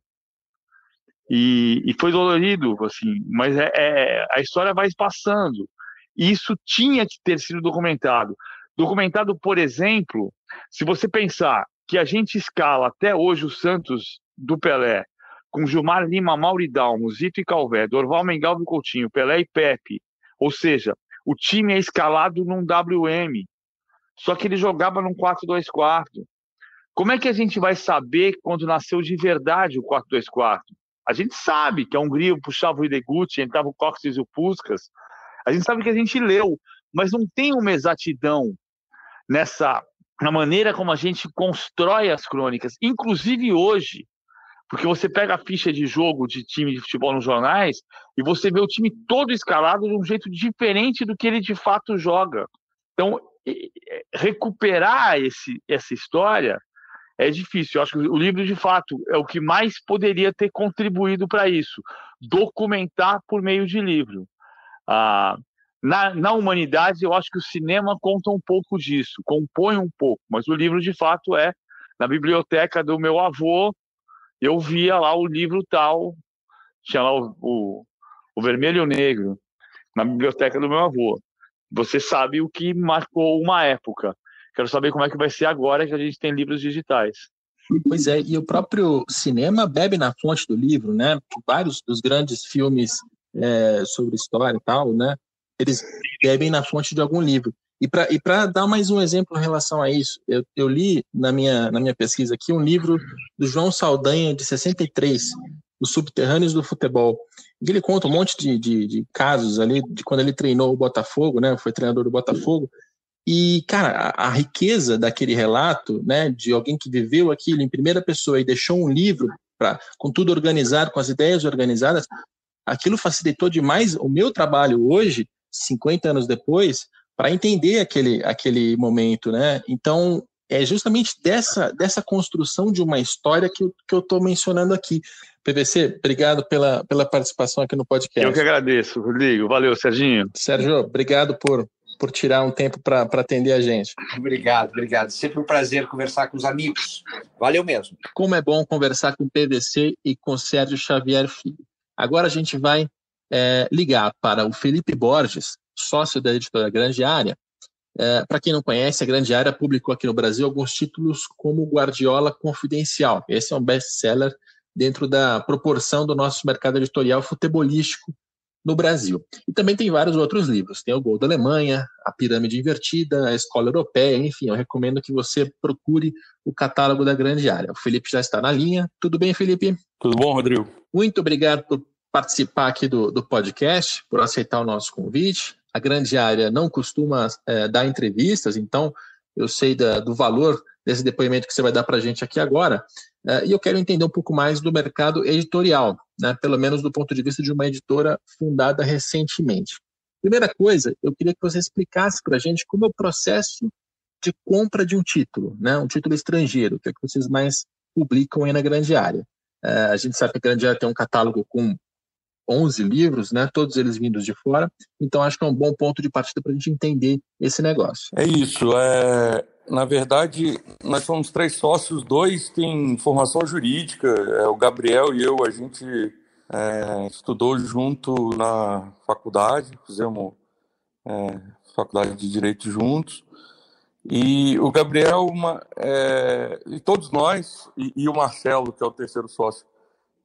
E, e foi dolorido, assim, mas é, é, a história vai passando. E isso tinha que ter sido documentado. Documentado, por exemplo, se você pensar que a gente escala até hoje o Santos do Pelé, com Gilmar Lima, Mauridalmo, Zito e Calvé, Dorval Mengalvo e Coutinho, Pelé e Pepe, ou seja, o time é escalado num WM, só que ele jogava num 4-2-4. Como é que a gente vai saber quando nasceu de verdade o 4-2-4? A gente sabe que a Hungria puxava o Ideguchi, entrava o Coxes e o Puskas. A gente sabe que a gente leu, mas não tem uma exatidão nessa na maneira como a gente constrói as crônicas, inclusive hoje, porque você pega a ficha de jogo de time de futebol nos jornais e você vê o time todo escalado de um jeito diferente do que ele de fato joga. Então, recuperar esse, essa história é difícil. Eu acho que o livro, de fato, é o que mais poderia ter contribuído para isso. Documentar por meio de livro. Ah, na, na humanidade, eu acho que o cinema conta um pouco disso, compõe um pouco, mas o livro, de fato, é na biblioteca do meu avô. Eu via lá o livro tal, tinha lá o, o, o Vermelho e o Negro, na biblioteca do meu avô. Você sabe o que marcou uma época. Quero saber como é que vai ser agora que a gente tem livros digitais. Pois é, e o próprio cinema bebe na fonte do livro, né? Vários dos grandes filmes é, sobre história e tal, né? Eles bebem na fonte de algum livro. E para dar mais um exemplo em relação a isso, eu, eu, li na minha, na minha pesquisa aqui um livro do João Saldanha, de 63, Os Subterrâneos do Futebol. E ele conta um monte de, de, de, casos ali, de quando ele treinou o Botafogo, né? Foi treinador do Botafogo. E, cara, a, a riqueza daquele relato, né? De alguém que viveu aquilo em primeira pessoa e deixou um livro pra, com tudo organizado, com as ideias organizadas, aquilo facilitou demais o meu trabalho hoje, 50 anos depois, para entender aquele, aquele momento, né? Então, é justamente dessa, dessa construção de uma história que eu estou que eu tô mencionando aqui. PVC, obrigado pela, pela participação aqui no podcast. Eu que agradeço, Rodrigo. Valeu, Serginho. Sérgio, obrigado por, por tirar um tempo para atender a gente. Obrigado, obrigado. Sempre um prazer conversar com os amigos. Valeu mesmo. Como é bom conversar com o PVC e com o Sérgio Xavier Filho. Agora a gente vai é, ligar para o Felipe Borges, sócio da editora Grande Área. É, Para quem não conhece, a Grande Área publicou aqui no Brasil alguns títulos como Guardiola Confidencial. Esse é um best-seller dentro da proporção do nosso mercado editorial futebolístico no Brasil. E também tem vários outros livros. Tem o Gol da Alemanha, A Pirâmide Invertida, A Escola Europeia, enfim, eu recomendo que você procure o catálogo da Grande Área. O Felipe já está na linha. Tudo bem, Felipe? Tudo bom, Rodrigo? Muito obrigado por participar aqui do, do podcast, por aceitar o nosso convite. A grande área não costuma é, dar entrevistas, então eu sei da, do valor desse depoimento que você vai dar para a gente aqui agora. É, e eu quero entender um pouco mais do mercado editorial, né, pelo menos do ponto de vista de uma editora fundada recentemente. Primeira coisa, eu queria que você explicasse para a gente como é o processo de compra de um título, né, um título estrangeiro, que é que vocês mais publicam aí na grande área. É, a gente sabe que a grande área tem um catálogo com 11 livros, né, todos eles vindos de fora. Então, acho que é um bom ponto de partida para a gente entender esse negócio. É isso. É, na verdade, nós somos três sócios, dois têm formação jurídica, é, o Gabriel e eu, a gente é, estudou junto na faculdade, fizemos é, faculdade de Direito juntos. E o Gabriel, uma, é, e todos nós, e, e o Marcelo, que é o terceiro sócio,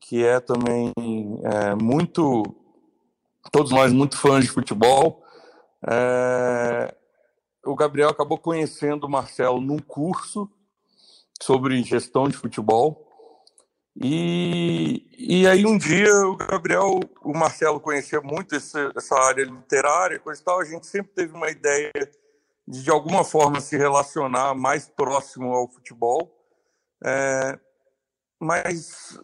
que é também é, muito, todos nós muito fãs de futebol. É, o Gabriel acabou conhecendo o Marcelo num curso sobre gestão de futebol. E, e aí um dia o Gabriel, o Marcelo conhecia muito esse, essa área literária, coisa e tal, a gente sempre teve uma ideia de de alguma forma se relacionar mais próximo ao futebol. É, mas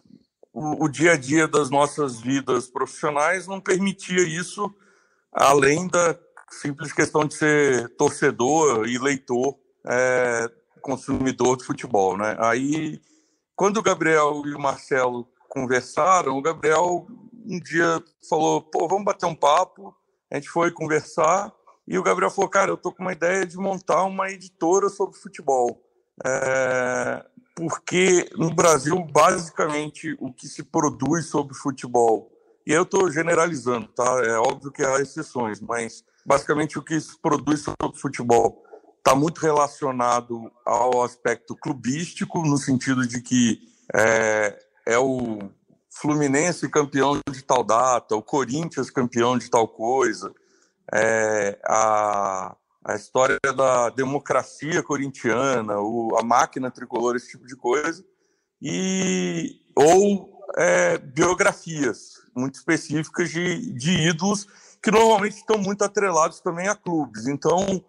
o, o dia a dia das nossas vidas profissionais não permitia isso, além da simples questão de ser torcedor e leitor, é, consumidor de futebol, né? Aí, quando o Gabriel e o Marcelo conversaram, o Gabriel um dia falou, pô, vamos bater um papo. A gente foi conversar e o Gabriel falou, cara, eu tô com uma ideia de montar uma editora sobre futebol. É, porque no Brasil, basicamente, o que se produz sobre futebol, e eu estou generalizando, tá? É óbvio que há exceções, mas basicamente o que se produz sobre futebol está muito relacionado ao aspecto clubístico, no sentido de que é, é o Fluminense campeão de tal data, o Corinthians campeão de tal coisa, é, a a história da democracia corintiana, o, a máquina tricolor, esse tipo de coisa, e ou é, biografias muito específicas de, de ídolos que normalmente estão muito atrelados também a clubes. Então,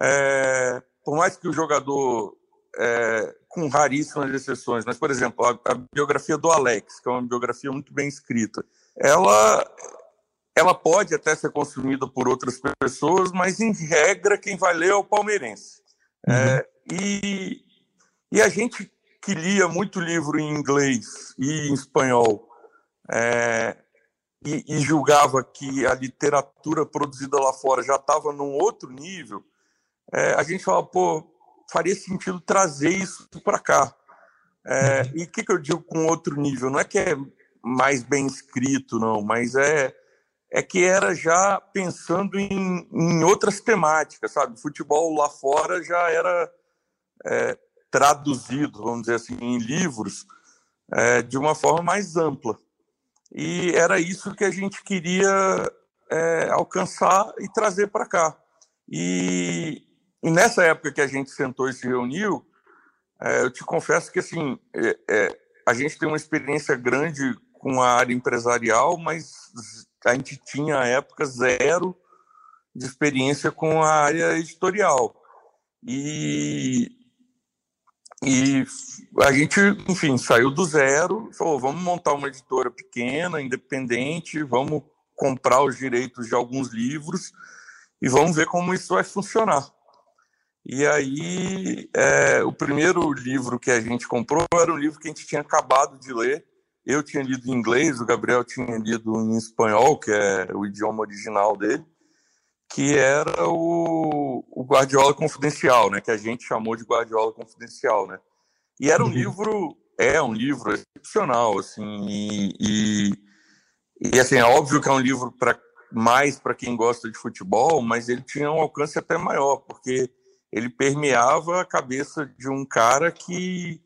é, por mais que o jogador, é, com raríssimas exceções, mas, por exemplo, a, a biografia do Alex, que é uma biografia muito bem escrita, ela ela pode até ser consumida por outras pessoas, mas em regra quem vai ler é o palmeirense. Uhum. É, e, e a gente que lia muito livro em inglês e em espanhol é, e, e, julgava que a literatura produzida lá fora já estava num outro nível, é, a gente fala, pô, faria sentido trazer isso para cá. É, uhum. E o que, que eu digo com outro nível? Não é que é mais bem escrito, não, mas é é que era já pensando em, em outras temáticas, sabe? Futebol lá fora já era é, traduzido, vamos dizer assim, em livros é, de uma forma mais ampla. E era isso que a gente queria é, alcançar e trazer para cá. E, e, nessa época que a gente sentou e se reuniu, é, eu te confesso que assim é, é, a gente tem uma experiência grande com a área empresarial, mas a gente tinha, à época, zero de experiência com a área editorial. E, e a gente, enfim, saiu do zero, falou, vamos montar uma editora pequena, independente, vamos comprar os direitos de alguns livros e vamos ver como isso vai funcionar. E aí, é, o primeiro livro que a gente comprou era um livro que a gente tinha acabado de ler. Eu tinha lido em inglês, o Gabriel tinha lido em espanhol, que é o idioma original dele, que era o, o Guardiola Confidencial, né? Que a gente chamou de Guardiola Confidencial, né? E era um uhum. livro, é um livro excepcional, assim, e, e, e assim, é óbvio que é um livro para mais para quem gosta de futebol, mas ele tinha um alcance até maior, porque ele permeava a cabeça de um cara que,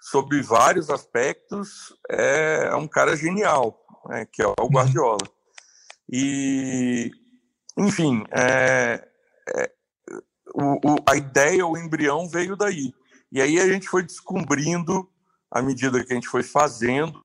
sob vários aspectos, é um cara genial, né, que é o uhum. Guardiola. E, enfim, é, é, o, o, a ideia, o embrião veio daí. E aí a gente foi descobrindo, à medida que a gente foi fazendo,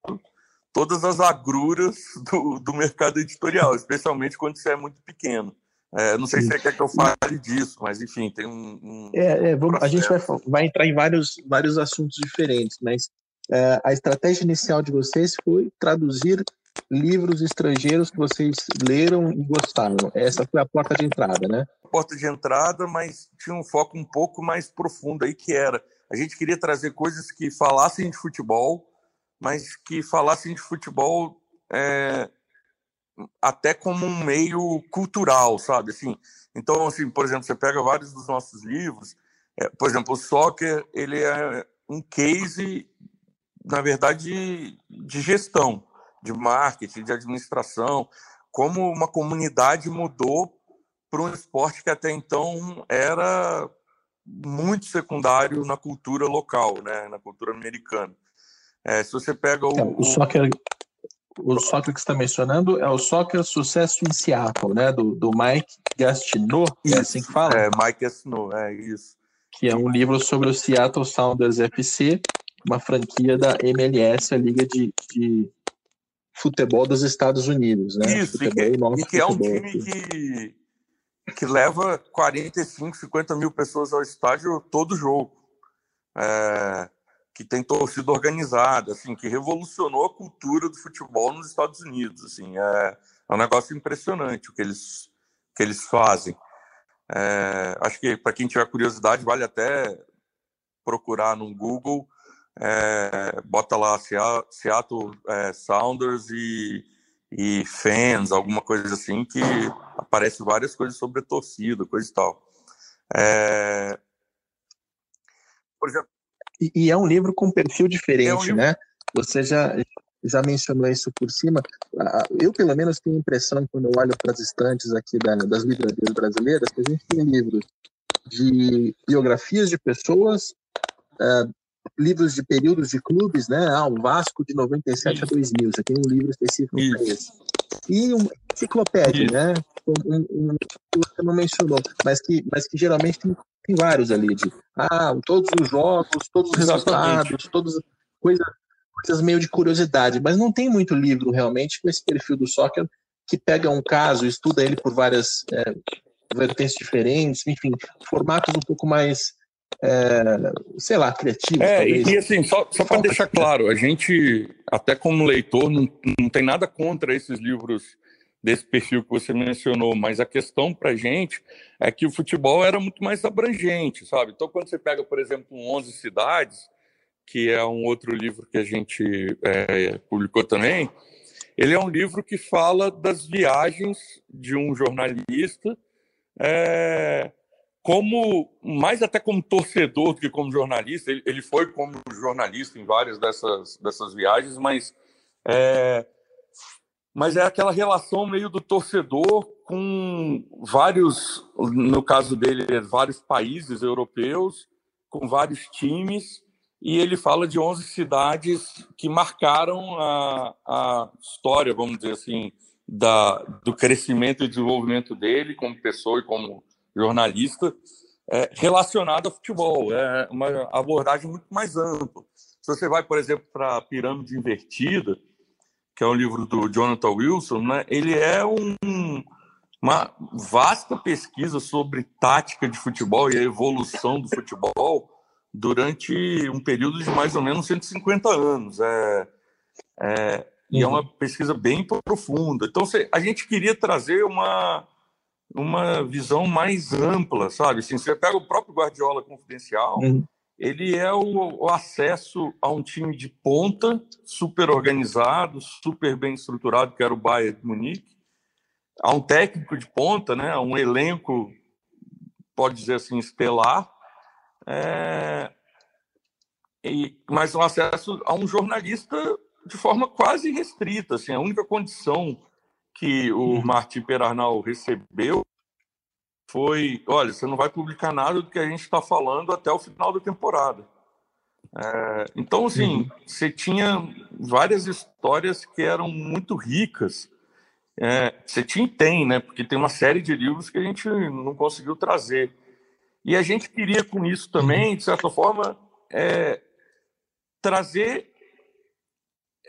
todas as agruras do, do mercado editorial, especialmente quando você é muito pequeno. É, não sei se você quer que eu fale disso, mas enfim, tem um. um é, é vamos, a gente vai, vai entrar em vários, vários assuntos diferentes, mas é, a estratégia inicial de vocês foi traduzir livros estrangeiros que vocês leram e gostaram. Essa foi a porta de entrada, né? Porta de entrada, mas tinha um foco um pouco mais profundo aí, que era a gente queria trazer coisas que falassem de futebol, mas que falassem de futebol é, até como um meio cultural, sabe? Assim, então, assim, por exemplo, você pega vários dos nossos livros, é, por exemplo, o soccer, ele é um case, na verdade, de gestão, de marketing, de administração, como uma comunidade mudou para um esporte que até então era muito secundário na cultura local, né, na cultura americana. É, se você pega o, é, o soccer o que está mencionando é o Soccer Sucesso em Seattle, né? Do, do Mike Gastineau, é assim que fala? É, Mike Gastineau, é isso. Que é um livro sobre o Seattle Sounders FC, uma franquia da MLS, a Liga de, de Futebol dos Estados Unidos, né? Isso, futebol, e, e que é um time que, que leva 45, 50 mil pessoas ao estádio todo jogo. É, que tem torcida organizada, assim, que revolucionou a cultura do futebol nos Estados Unidos, assim, é, é um negócio impressionante o que eles que eles fazem. É, acho que para quem tiver curiosidade vale até procurar no Google, é, bota lá Seattle é, Sounders e, e fans, alguma coisa assim, que aparece várias coisas sobre a torcida, coisa e tal. É, por exemplo, e, e é um livro com perfil diferente, é um né? Você já, já mencionou isso por cima. Eu, pelo menos, tenho a impressão, quando eu olho para as estantes aqui da, das livrarias brasileiras, que a gente tem livros de biografias de pessoas, uh, livros de períodos de clubes, né? Ah, o Vasco de 97 isso. a 2000, você tem um livro específico para esse. E uma enciclopédia, isso. né? Um, um, que você não mencionou, mas que, mas que geralmente tem tem vários ali de ah, todos os jogos, todos os resultados, todas coisas, coisas meio de curiosidade, mas não tem muito livro realmente com esse perfil do soccer que pega um caso, estuda ele por várias é, vertentes diferentes, enfim, formatos um pouco mais é, sei lá, criativos. É, talvez. e assim, só, só para deixar claro, a gente, até como leitor, não, não tem nada contra esses livros desse perfil que você mencionou, mas a questão para gente é que o futebol era muito mais abrangente, sabe? Então, quando você pega, por exemplo, um 11 Cidades, que é um outro livro que a gente é, publicou também, ele é um livro que fala das viagens de um jornalista, é, como mais até como torcedor do que como jornalista. Ele, ele foi como jornalista em várias dessas, dessas viagens, mas é, mas é aquela relação meio do torcedor com vários, no caso dele, vários países europeus, com vários times, e ele fala de 11 cidades que marcaram a, a história, vamos dizer assim, da, do crescimento e desenvolvimento dele como pessoa e como jornalista, é, relacionado ao futebol. É uma abordagem muito mais ampla. Se você vai, por exemplo, para a pirâmide invertida, que é um livro do Jonathan Wilson, né, ele é um, uma vasta pesquisa sobre tática de futebol e a evolução do futebol durante um período de mais ou menos 150 anos. É, é, e é uma uhum. pesquisa bem profunda. Então, a gente queria trazer uma, uma visão mais ampla, sabe? Assim, você pega o próprio Guardiola Confidencial, uhum. Ele é o, o, acesso a um time de ponta, super organizado, super bem estruturado, que era o Bayern de Munique, a um técnico de ponta, né? a um elenco, pode dizer assim, estelar, é... e, mas um acesso a um jornalista de forma quase restrita. Assim, a única condição que o uhum. Martin Perarnal recebeu foi: olha, você não vai publicar nada do que a gente está falando até o final da temporada. É, então, assim, uhum. você tinha várias histórias que eram muito ricas. É, você tinha e tem, né? Porque tem uma série de livros que a gente não conseguiu trazer. E a gente queria, com isso também, uhum. de certa forma, é, trazer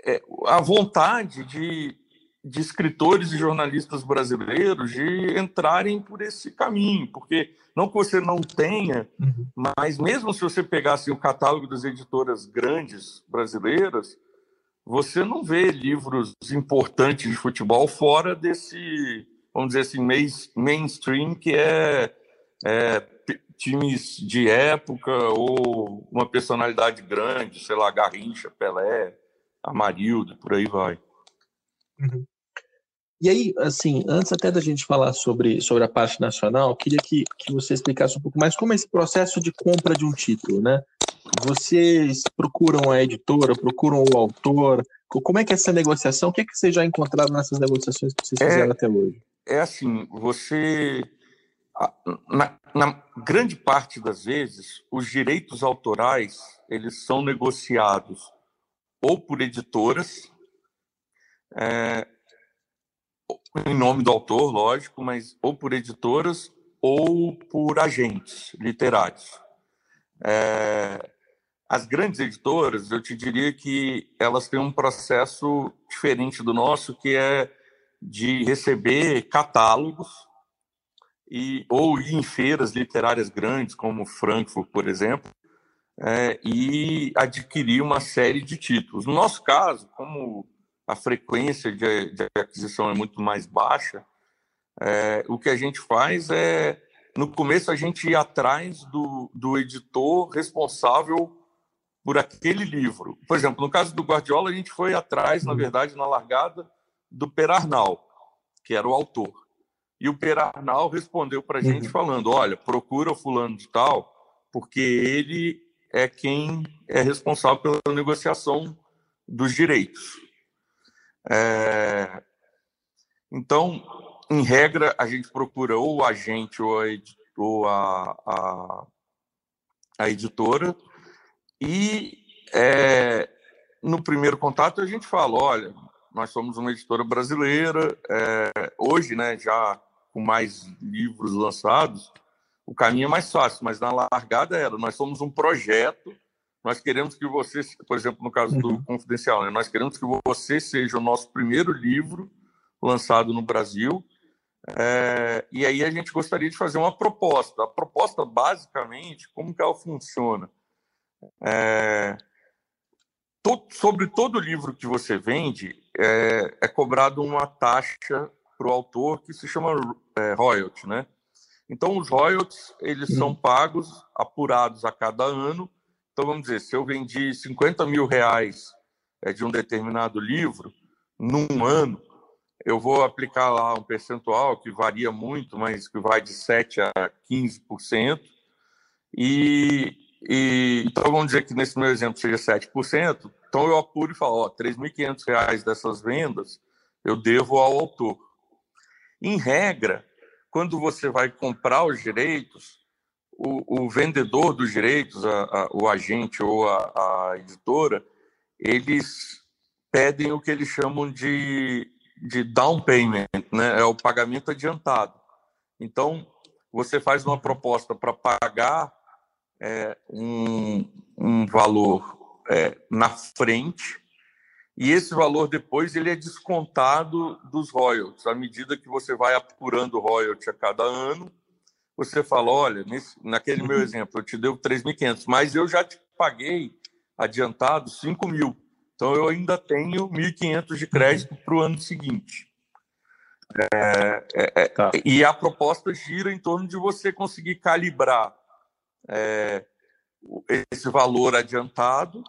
é, a vontade de, de escritores e jornalistas brasileiros de entrarem por esse caminho, porque não que você não tenha, uhum. mas mesmo se você pegasse o catálogo das editoras grandes brasileiras, você não vê livros importantes de futebol fora desse, vamos dizer assim, mainstream que é, é times de época ou uma personalidade grande, sei lá, Garrincha, Pelé, Amarildo, por aí vai. Uhum. E aí, assim, antes até da gente falar sobre, sobre a parte nacional, queria que, que você explicasse um pouco mais como é esse processo de compra de um título, né? Vocês procuram a editora, procuram o autor, como é que é essa negociação? O que é que vocês já encontraram nessas negociações que vocês é, fizeram até hoje? É assim, você... Na, na grande parte das vezes, os direitos autorais, eles são negociados ou por editoras, é, em nome do autor, lógico, mas ou por editoras ou por agentes literários. É, as grandes editoras, eu te diria que elas têm um processo diferente do nosso, que é de receber catálogos e ou ir em feiras literárias grandes, como Frankfurt, por exemplo, é, e adquirir uma série de títulos. No nosso caso, como a frequência de, de aquisição é muito mais baixa, é, o que a gente faz é, no começo, a gente ir atrás do, do editor responsável por aquele livro. Por exemplo, no caso do Guardiola, a gente foi atrás, na verdade, na largada, do Perarnal, que era o autor. E o Perarnal respondeu para a gente uhum. falando: olha, procura o fulano de tal, porque ele é quem é responsável pela negociação dos direitos. É... Então, em regra, a gente procura ou o agente ou a, ou a, a, a editora, e é, no primeiro contato a gente fala: olha, nós somos uma editora brasileira, é, hoje, né, já com mais livros lançados, o caminho é mais fácil, mas na largada era, nós somos um projeto, nós queremos que você, por exemplo, no caso do uhum. Confidencial, né, nós queremos que você seja o nosso primeiro livro lançado no Brasil, é, e aí a gente gostaria de fazer uma proposta. A proposta, basicamente, como que ela funciona? É, to, sobre todo livro que você vende, é, é cobrado uma taxa para o autor que se chama é, royalty, né? Então, os royalties, eles são uhum. pagos, apurados a cada ano. Então, vamos dizer, se eu vendi 50 mil reais é, de um determinado livro, num ano, eu vou aplicar lá um percentual que varia muito, mas que vai de 7% a 15%. E, e, então, vamos dizer que nesse meu exemplo seja 7%. Então, eu apuro e falo, ó, R$ 3.500 dessas vendas eu devo ao autor. Em regra, quando você vai comprar os direitos, o, o vendedor dos direitos, a, a, o agente ou a, a, editora, eles pedem o que eles chamam de, de down payment, né? é o pagamento adiantado. Então, você faz uma proposta para pagar é, um, um valor é, na frente e esse valor depois ele é descontado dos royalties. À medida que você vai apurando royalty a cada ano, você fala, olha, nesse, naquele meu uhum. exemplo, eu te devo 3.500, mas eu já te paguei adiantado 5 mil. Então eu ainda tenho 1.500 de crédito para o ano seguinte. É, é, é, tá. E a proposta gira em torno de você conseguir calibrar é, esse valor adiantado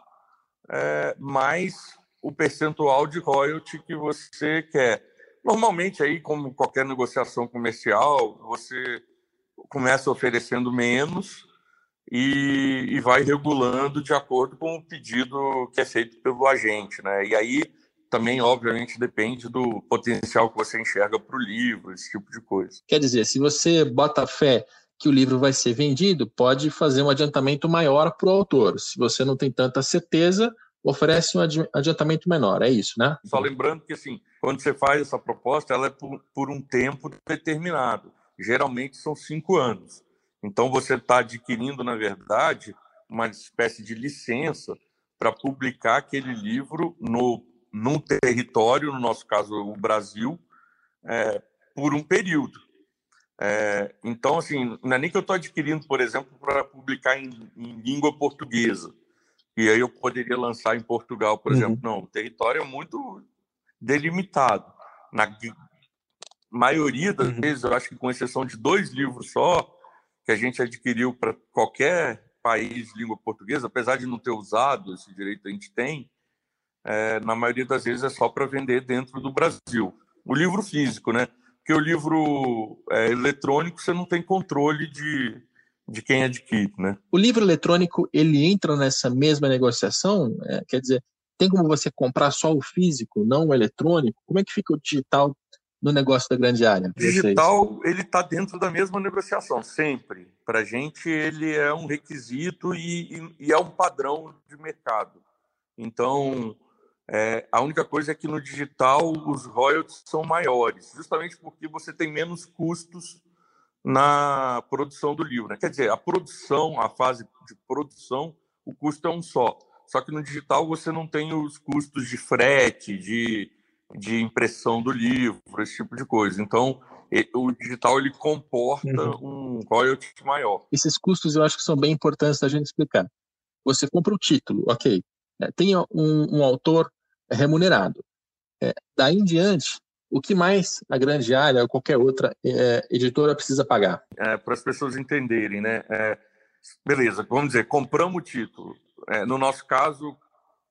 é, mais o percentual de royalty que você quer. Normalmente, aí, como qualquer negociação comercial, você começa oferecendo menos e, e, vai regulando de acordo com o pedido que é feito pelo agente, né? E aí também, obviamente, depende do potencial que você enxerga para o livro, esse tipo de coisa. Quer dizer, se você bota fé que o livro vai ser vendido, pode fazer um adiantamento maior para o autor. Se você não tem tanta certeza, oferece um adiantamento menor, é isso, né? Só lembrando que, assim, quando você faz essa proposta, ela é por, por um tempo determinado. Geralmente são cinco anos. Então, você está adquirindo, na verdade, uma espécie de licença para publicar aquele livro no num território, no nosso caso o Brasil, é, por um período. É, então, assim, não é nem que eu estou adquirindo, por exemplo, para publicar em, em língua portuguesa e aí eu poderia lançar em Portugal, por uhum. exemplo. Não, o território é muito delimitado. Na maioria das uhum. vezes, eu acho que com exceção de dois livros só, que a gente adquiriu para qualquer país de língua portuguesa, apesar de não ter usado esse direito, a gente tem, é, na maioria das vezes é só para vender dentro do Brasil. O livro físico, né? Porque o livro é, eletrônico você não tem controle de, de quem adquire, né? O livro eletrônico ele entra nessa mesma negociação, é, quer dizer, tem como você comprar só o físico, não o eletrônico? Como é que fica o digital no negócio da grande área? O digital ele está dentro da mesma negociação sempre. Para a gente ele é um requisito e, e, e, é um padrão de mercado. Então é, a única coisa é que no digital os royalties são maiores, justamente porque você tem menos custos na produção do livro. Né? Quer dizer, a produção, a fase de produção, o custo é um só. Só que no digital você não tem os custos de frete, de, de impressão do livro, esse tipo de coisa. Então, o digital ele comporta uhum. um royalty maior. Esses custos eu acho que são bem importantes da gente explicar. Você compra o título, ok. É, tem um, um autor remunerado. É, daí em diante, o que mais a grande área ou qualquer outra é, editora precisa pagar? É, Para as pessoas entenderem, né? É, beleza, vamos dizer, compramos o título. É, no nosso caso,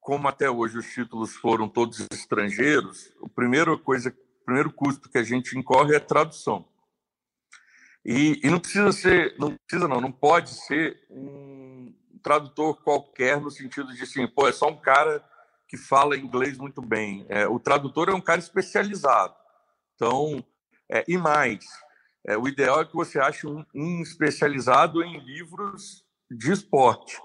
como até hoje os títulos foram todos estrangeiros, o primeiro coisa, o primeiro custo que a gente incorre é a tradução. E, e não precisa ser, não precisa não, não pode ser um tradutor qualquer no sentido de assim, pô, é só um cara que fala inglês muito bem. É, o tradutor é um cara especializado. Então, é, e mais, é, o ideal é que você ache um, um, especializado em livros de esporte,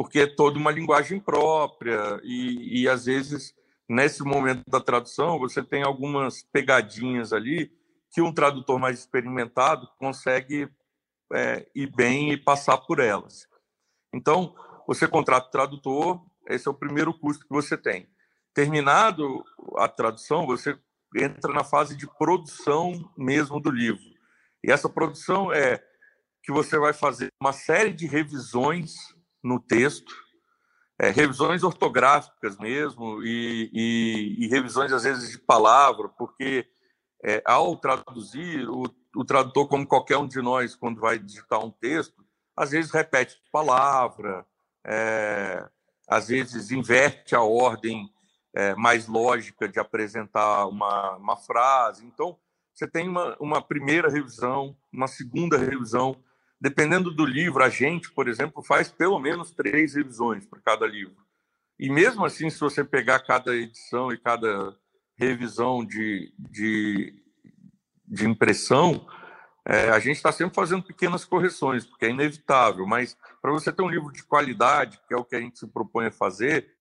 porque é toda uma linguagem própria e, e às vezes nesse momento da tradução você tem algumas pegadinhas ali que um tradutor mais experimentado consegue é, ir bem e passar por elas. Então, você contrata o tradutor, esse é o primeiro custo que você tem. Terminado a tradução, você entra na fase de produção mesmo do livro. E essa produção é que você vai fazer uma série de revisões no texto, é, revisões ortográficas mesmo, e, e, e, revisões, às vezes, de palavra, porque é, ao traduzir, o, o tradutor, como qualquer um de nós, quando vai digitar um texto, às vezes repete palavra, é, às vezes inverte a ordem é, mais lógica de apresentar uma, uma frase. Então, você tem uma, uma primeira revisão, uma segunda revisão. Dependendo do livro, a gente, por exemplo, faz pelo menos três revisões para cada livro. E mesmo assim, se você pegar cada edição e cada revisão de, de, de impressão, é, a gente está sempre fazendo pequenas correções, porque é inevitável, mas para você ter um livro de qualidade, que é o que a gente se propõe a fazer,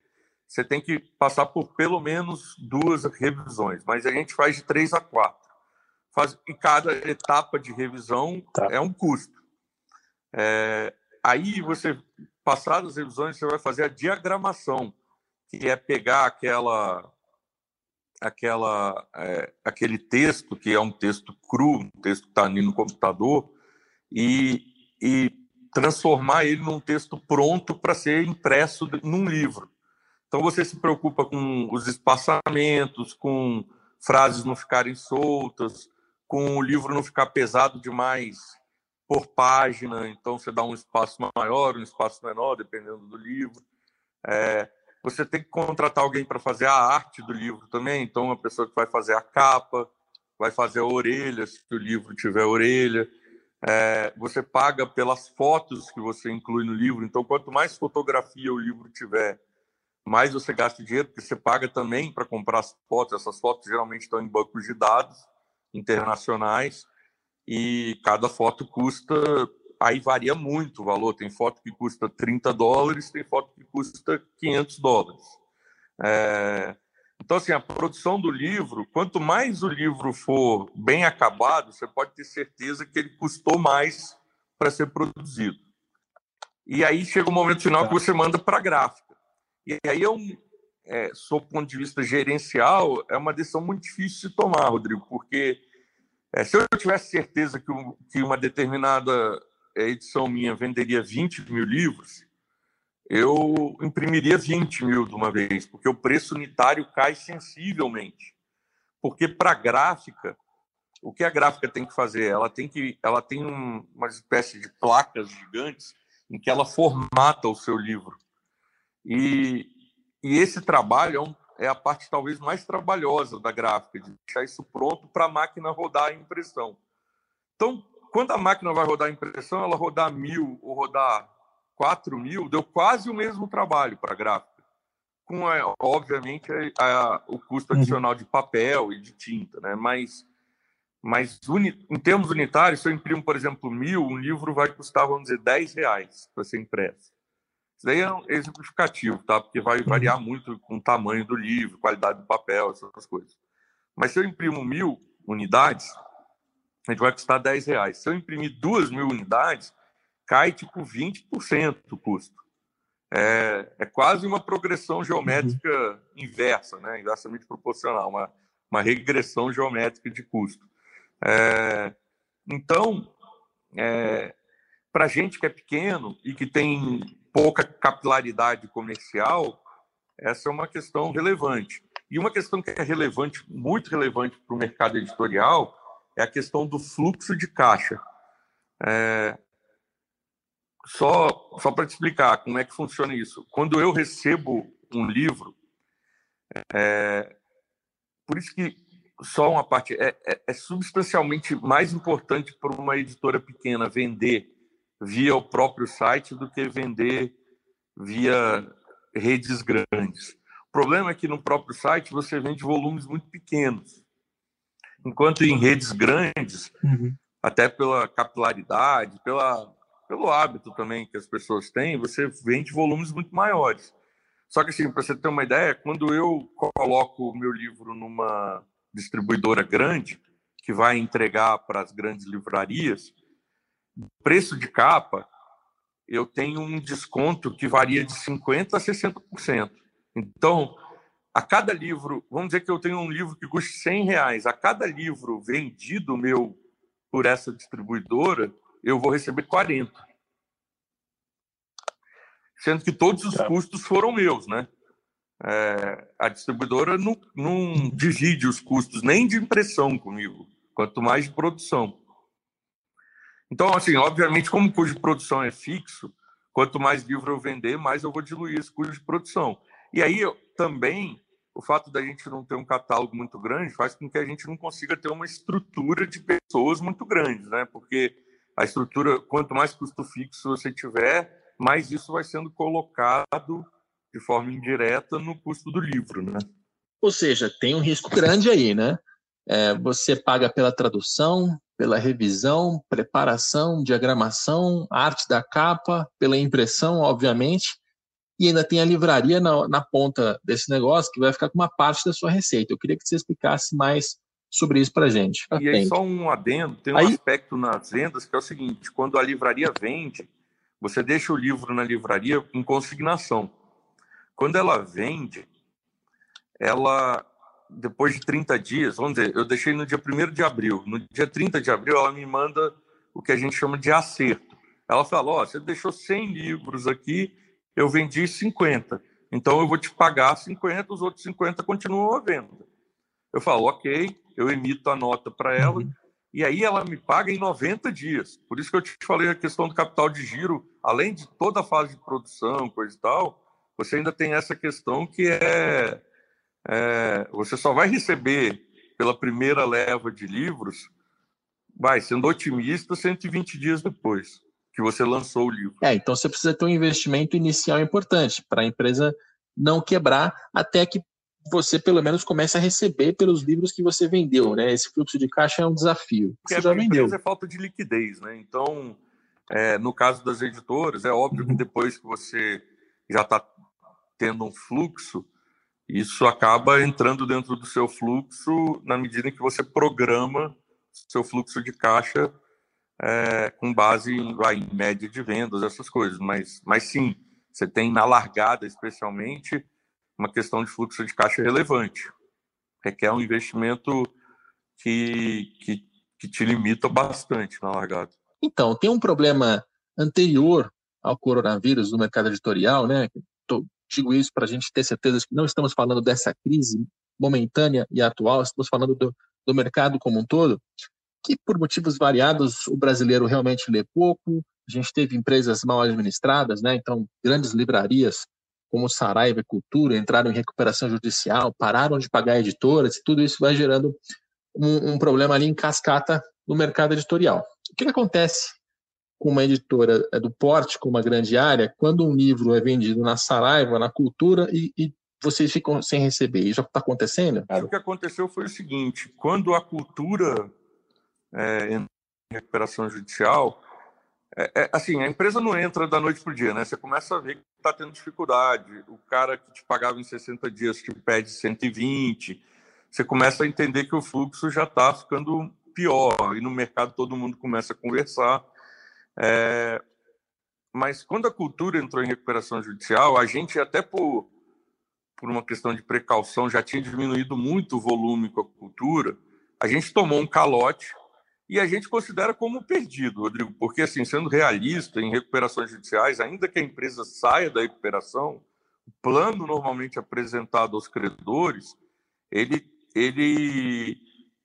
você tem que passar por pelo menos duas revisões, mas a gente faz de três a quatro. Faz, e cada etapa de revisão tá. é um custo. É, aí você, passadas as revisões, você vai fazer a diagramação, que é pegar aquela aquela é, aquele texto que é um texto cru, um texto que está ali no computador e, e transformar ele num texto pronto para ser impresso num livro. Então você se preocupa com os espaçamentos, com frases não ficarem soltas, com o livro não ficar pesado demais por página, então você dá um espaço maior, um espaço menor, dependendo do livro. É, você tem que contratar alguém para fazer a arte do livro também, então uma pessoa que vai fazer a capa, vai fazer a orelha, se o livro tiver orelha. É, você paga pelas fotos que você inclui no livro, então quanto mais fotografia o livro tiver, mais você gasta dinheiro, porque você paga também para comprar as fotos. Essas fotos geralmente estão em bancos de dados internacionais e cada foto custa, aí varia muito o valor. Tem foto que custa 30 dólares, tem foto que custa 500 dólares. É... Então, assim, a produção do livro, quanto mais o livro for bem acabado, você pode ter certeza que ele custou mais para ser produzido. E aí chega o momento final que você manda para a gráfica. E aí é um, é, sob o ponto de vista gerencial, é uma decisão muito difícil de tomar, Rodrigo, porque é, se eu tivesse certeza que, um, que, uma determinada é, edição minha venderia 20 mil livros, eu imprimiria 20 mil de uma vez, porque o preço unitário cai sensivelmente. Porque para a gráfica, o que a gráfica tem que fazer? Ela tem, que, ela tem um, uma espécie de placas gigantes em que ela formata o seu livro. E, e esse trabalho é um é a parte talvez mais trabalhosa da gráfica, de deixar isso pronto para a máquina rodar a impressão. Então, quando a máquina vai rodar a impressão, ela rodar mil ou rodar quatro mil, deu quase o mesmo trabalho para a gráfica, com, obviamente, a, a, o custo uhum. adicional de papel e de tinta, né? Mas, mas uni, em termos unitários, se eu imprimo, por exemplo, mil, um livro vai custar, vamos dizer, 10 reais para ser impresso. Isso daí é um exemplificativo, tá? Porque vai variar uhum. muito com o tamanho do livro, qualidade do papel, essas coisas. Mas se eu imprimo mil unidades, a gente vai custar 10 reais. Se eu imprimir duas mil unidades, cai tipo 20% do custo. É, é, quase uma progressão geométrica uhum. inversa, né? inversamente proporcional, uma, uma regressão geométrica de custo. É, então, é, para gente que é pequeno e que tem pouca capilaridade comercial, essa é uma questão relevante. E uma questão que é relevante, muito relevante para o mercado editorial, é a questão do fluxo de caixa. É... Só, só para te explicar como é que funciona isso. Quando eu recebo um livro, é... por isso que só uma parte é, é, é substancialmente mais importante para uma editora pequena vender via o próprio site do que vender via redes grandes. O problema é que no próprio site você vende volumes muito pequenos, enquanto em redes grandes, uhum. até pela capilaridade, pela, pelo hábito também que as pessoas têm, você vende volumes muito maiores. Só que, assim, para você ter uma ideia, quando eu coloco o meu livro numa distribuidora grande, que vai entregar para as grandes livrarias, preço de capa, eu tenho um desconto que varia de 50% a 60%. Então, a cada livro, vamos dizer que eu tenho um livro que custa 100 reais, a cada livro vendido meu por essa distribuidora, eu vou receber 40. Sendo que todos os tá. custos foram meus, né? É, a distribuidora não, não divide os custos nem de impressão comigo, quanto mais de produção. Então, assim, obviamente, como o custo de produção é fixo, quanto mais livro eu vender, mais eu vou diluir esse custo de produção. E aí, também, o fato da gente não ter um catálogo muito grande faz com que a gente não consiga ter uma estrutura de pessoas muito grande, né? Porque a estrutura, quanto mais custo fixo você tiver, mais isso vai sendo colocado de forma indireta no custo do livro, né? Ou seja, tem um risco grande aí, né? É, você paga pela tradução, pela revisão, preparação, diagramação, arte da capa, pela impressão, obviamente, e ainda tem a livraria na, na ponta desse negócio que vai ficar com uma parte da sua receita. Eu queria que você explicasse mais sobre isso para a gente. E aí, só um adendo: tem um aí... aspecto nas vendas que é o seguinte: quando a livraria vende, você deixa o livro na livraria em consignação. quando ela vende, ela, depois de 30 dias, vamos dizer, eu deixei no dia 1 de abril, no dia 30 de abril ela me manda o que a gente chama de acerto. Ela fala, ó, oh, você deixou 100 livros aqui, eu vendi 50, então eu vou te pagar 50, os outros 50 continuam à venda. Eu falo, ok, eu emito a nota para ela, uhum. e aí ela me paga em 90 dias. Por isso que eu te falei a questão do capital de giro, além de toda a fase de produção, coisa e tal, você ainda tem essa questão que é, é você só vai receber pela primeira leva de livros, vai, sendo otimista, 120 dias depois que você lançou o livro. É, então você precisa ter um investimento inicial importante para a empresa não quebrar até que você pelo menos comece a receber pelos livros que você vendeu, né? Esse fluxo de caixa é um desafio. Porque você já vendeu. é falta de liquidez, né? Então, é, no caso das editoras, é óbvio que uhum. depois que você já está tendo um fluxo, isso acaba entrando dentro do seu fluxo na medida em que você programa seu fluxo de caixa é, com base em, em, média de vendas, essas coisas. Mas, mas sim, você tem na largada, especialmente, uma questão de fluxo de caixa relevante. Requer um investimento que, que, que te limita bastante na largada. Então, tem um problema anterior ao coronavírus no mercado editorial, né? Digo isso para a gente ter certeza que não estamos falando dessa crise momentânea e atual, estamos falando do, do mercado como um todo, que por motivos variados o brasileiro realmente lê pouco, a gente teve empresas mal administradas, né? então grandes livrarias como Saraiva e Cultura entraram em recuperação judicial, pararam de pagar editoras, e tudo isso vai gerando um, um problema ali em cascata no mercado editorial. O que, que acontece com uma editora é, do porte, com uma grande área, quando um livro é vendido na Saraiva, na Cultura, e, e vocês ficam sem receber. Isso está acontecendo? o que aconteceu foi o seguinte: quando a cultura é, em recuperação judicial, é, é, assim, a empresa não entra da noite para o dia, né? Você começa a ver que está tendo dificuldade. O cara que te pagava em 60 dias te pede 120. Você começa a entender que o fluxo já está ficando pior. E no mercado todo mundo começa a conversar. É, mas quando a cultura entrou em recuperação judicial, a gente até por, por uma questão de precaução já tinha diminuído muito o volume com a cultura. A gente tomou um calote e a gente considera como perdido, Rodrigo, porque assim, sendo realista em recuperações judiciais, ainda que a empresa saia da recuperação, o plano normalmente apresentado aos credores, ele ele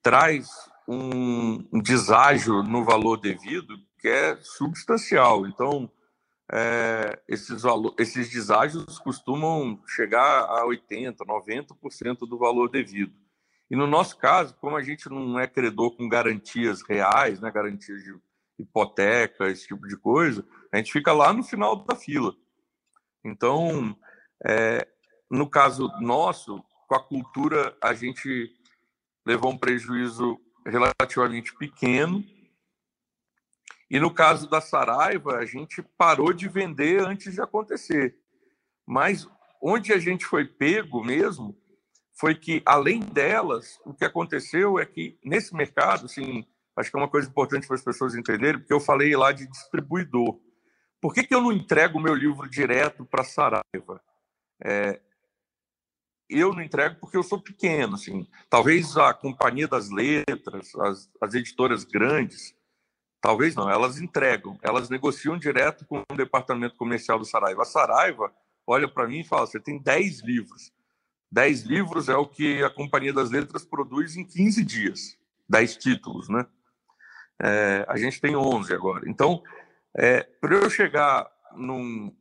traz um, deságio no valor devido que é substancial. Então, é, esses, esses deságios costumam chegar a 80%, 90% do valor devido. E no nosso caso, como a gente não é credor com garantias reais, né, garantias de hipoteca, esse tipo de coisa, a gente fica lá no final da fila. Então, é, no caso nosso, com a cultura, a gente levou um prejuízo relativamente pequeno, e no caso da Saraiva, a gente parou de vender antes de acontecer. Mas onde a gente foi pego mesmo foi que, além delas, o que aconteceu é que nesse mercado, assim, acho que é uma coisa importante para as pessoas entenderem, porque eu falei lá de distribuidor. Por que, que eu não entrego o meu livro direto para a Saraiva? É, eu não entrego porque eu sou pequeno, assim. Talvez a Companhia das Letras, as, as editoras grandes, Talvez não, elas entregam, elas negociam direto com o departamento comercial do Saraiva. A Saraiva olha para mim e fala: você tem 10 livros. 10 livros é o que a Companhia das Letras produz em 15 dias. 10 títulos, né? É, a gente tem 11 agora. Então, é, para eu chegar num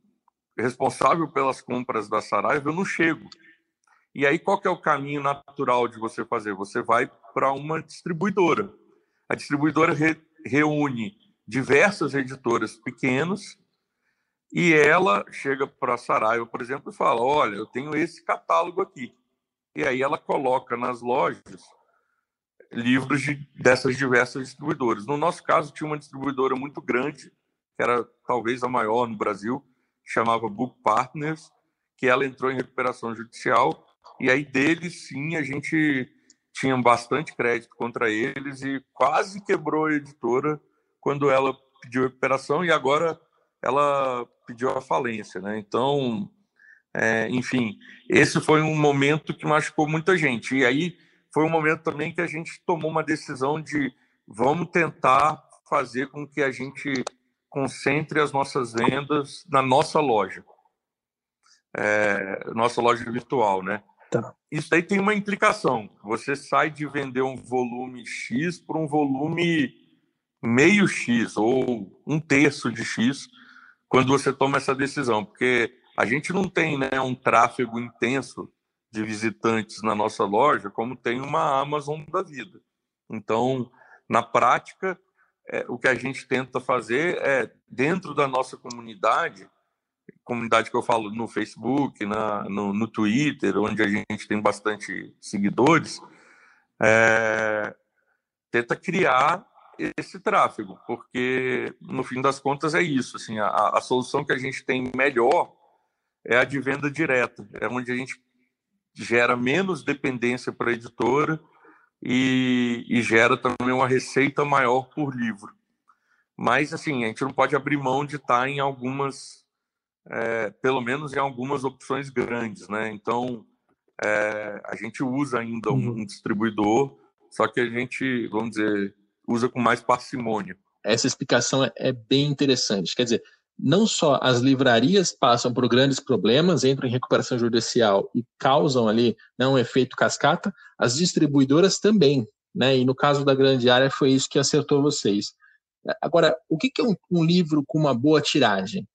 responsável pelas compras da Saraiva, eu não chego. E aí, qual que é o caminho natural de você fazer? Você vai para uma distribuidora. A distribuidora reúne diversas editoras pequenas e ela chega para a Saraiva, por exemplo, e fala: Olha, eu tenho esse catálogo aqui. E aí ela coloca nas lojas livros de, dessas diversas distribuidoras. No nosso caso, tinha uma distribuidora muito grande, que era talvez a maior no Brasil, chamava Book Partners, que ela entrou em recuperação judicial. E aí, deles, sim, a gente tinham bastante crédito contra eles e quase quebrou a editora quando ela pediu recuperação e agora ela pediu a falência, né? Então, É, enfim, esse foi um momento que machucou muita gente. E aí foi um momento também que a gente tomou uma decisão de vamos tentar fazer com que a gente concentre as nossas vendas na nossa loja, é, nossa loja virtual, né? Tá. Isso aí tem uma implicação. Você sai de vender um volume X para um volume meio X ou um terço de X quando você toma essa decisão, porque a gente não tem né, um tráfego intenso de visitantes na nossa loja como tem uma Amazon da vida. Então, na prática, é, o que a gente tenta fazer é, dentro da nossa comunidade, comunidade que eu falo no Facebook, na, no, no Twitter, onde a gente tem bastante seguidores, é, tenta criar esse tráfego, porque no fim das contas é isso. Assim, a, a solução que a gente tem melhor é a de venda direta, é onde a gente gera menos dependência para a editora e, e, gera também uma receita maior por livro. Mas, assim, a gente não pode abrir mão de estar em algumas, é, pelo menos em algumas opções grandes, né? Então, é, a gente usa ainda um, um distribuidor, só que a gente, vamos dizer, usa com mais parcimônia. Essa explicação é, é bem interessante. Quer dizer, não só as livrarias passam por grandes problemas, entram em recuperação judicial e causam ali né, um efeito cascata, as distribuidoras também. Né? E no caso da grande área foi isso que acertou vocês. Agora, o que é um, um livro com uma boa tiragem?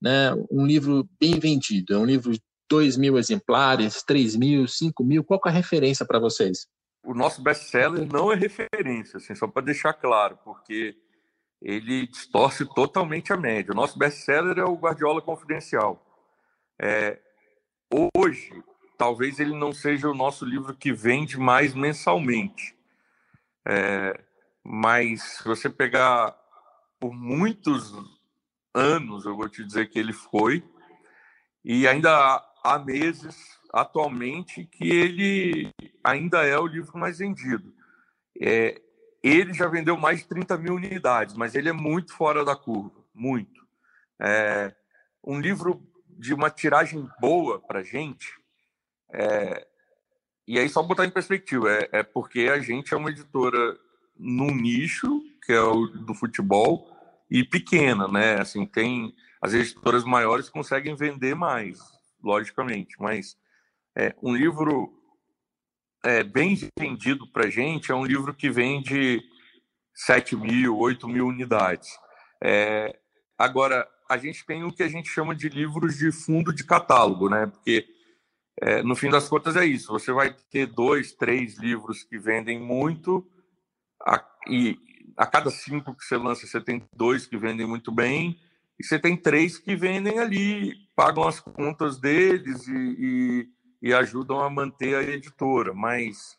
Né? Um livro bem vendido? É um livro de 2 mil exemplares, 3 mil, 5 mil? Qual é a referência para vocês? O nosso best-seller não é referência, assim, só para deixar claro, porque ele distorce totalmente a média. O nosso best-seller é o Guardiola Confidencial. É, hoje, talvez ele não seja o nosso livro que vende mais mensalmente. É, mas se você pegar por muitos anos, eu vou te dizer que ele foi, e ainda há meses atualmente que ele ainda é o livro mais vendido. É, ele já vendeu mais de 30 mil unidades, mas ele é muito fora da curva, muito. É, um livro de uma tiragem boa para gente, é, e aí só botar em perspectiva, é, é, porque a gente é uma editora num nicho, que é o do futebol, e pequena, né? Assim, tem as editoras maiores conseguem vender mais, logicamente, mas é, um livro é, bem vendido para gente é um livro que vende 7 mil, 8 mil unidades. É, agora, a gente tem o que a gente chama de livros de fundo de catálogo, né? Porque, é, no fim das contas, é isso. Você vai ter dois, três livros que vendem muito, a, e a cada cinco que você lança, você tem dois que vendem muito bem, e você tem três que vendem ali, pagam as contas deles e, e e ajudam a manter a editora. Mas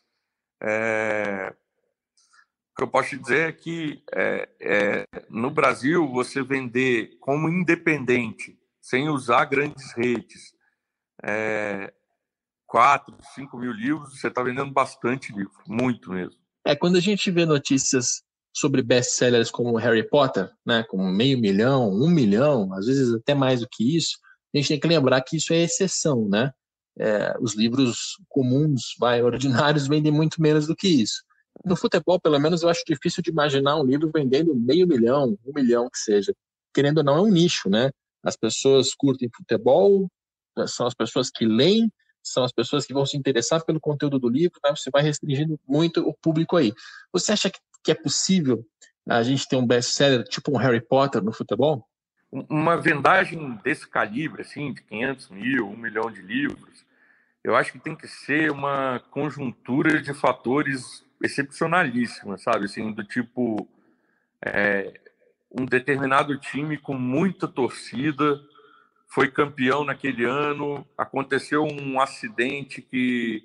é, o que eu posso te dizer é que é, é, no Brasil, você vender como independente, sem usar grandes redes, é, 4, 5 mil livros, você está vendendo bastante livro, muito mesmo. É, quando a gente vê notícias sobre best-sellers como Harry Potter, né, com meio milhão, um milhão, às vezes até mais do que isso, a gente tem que lembrar que isso é exceção, né? é, os livros comuns, vai, ordinários, vendem muito menos do que isso. No futebol, pelo menos, eu acho difícil de imaginar um livro vendendo meio milhão, um milhão que seja. Querendo ou não, é um nicho, né? As pessoas curtem futebol, são as pessoas que leem, são as pessoas que vão se interessar pelo conteúdo do livro, né? você vai restringindo muito o público aí. Você acha que é possível a gente ter um best-seller tipo um Harry Potter no futebol? uma vendagem desse calibre, assim, de 500 mil, um milhão de livros, eu acho que tem que ser uma conjuntura de fatores excepcionalíssima, sabe? Assim, do tipo é, um determinado time com muita torcida foi campeão naquele ano, aconteceu um acidente que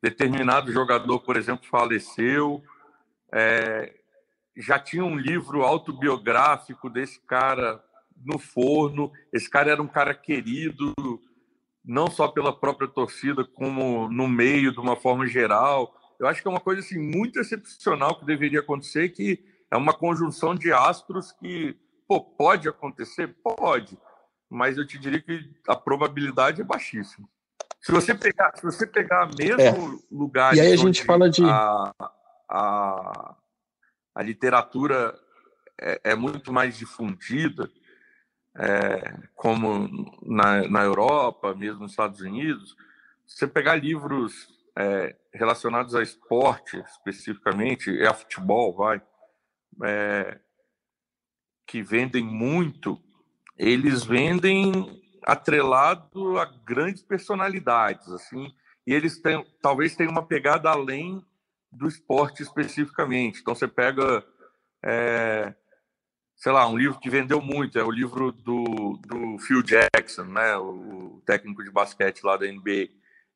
determinado jogador, por exemplo, faleceu, é, já tinha um livro autobiográfico desse cara no forno. Esse cara era um cara querido, não só pela própria torcida, como no meio, de uma forma geral. Eu acho que é uma coisa assim, muito excepcional que deveria acontecer, que é uma conjunção de astros que pô, pode acontecer? Pode. mas eu te diria que a probabilidade é baixíssima. Se você pegar, se você pegar mesmo é. lugar e aí a gente fala de a, a, a literatura é, é, muito mais difundida, é, como na, na Europa, mesmo nos Estados Unidos, você pegar livros é, relacionados a esporte especificamente, é a futebol, vai, é, que vendem muito, eles vendem atrelado a grandes personalidades, assim, e eles têm, talvez tenham uma pegada além do esporte especificamente. Então você pega, é, sei lá, um livro que vendeu muito, é o livro do, do Phil Jackson, né, o técnico de basquete lá da NBA.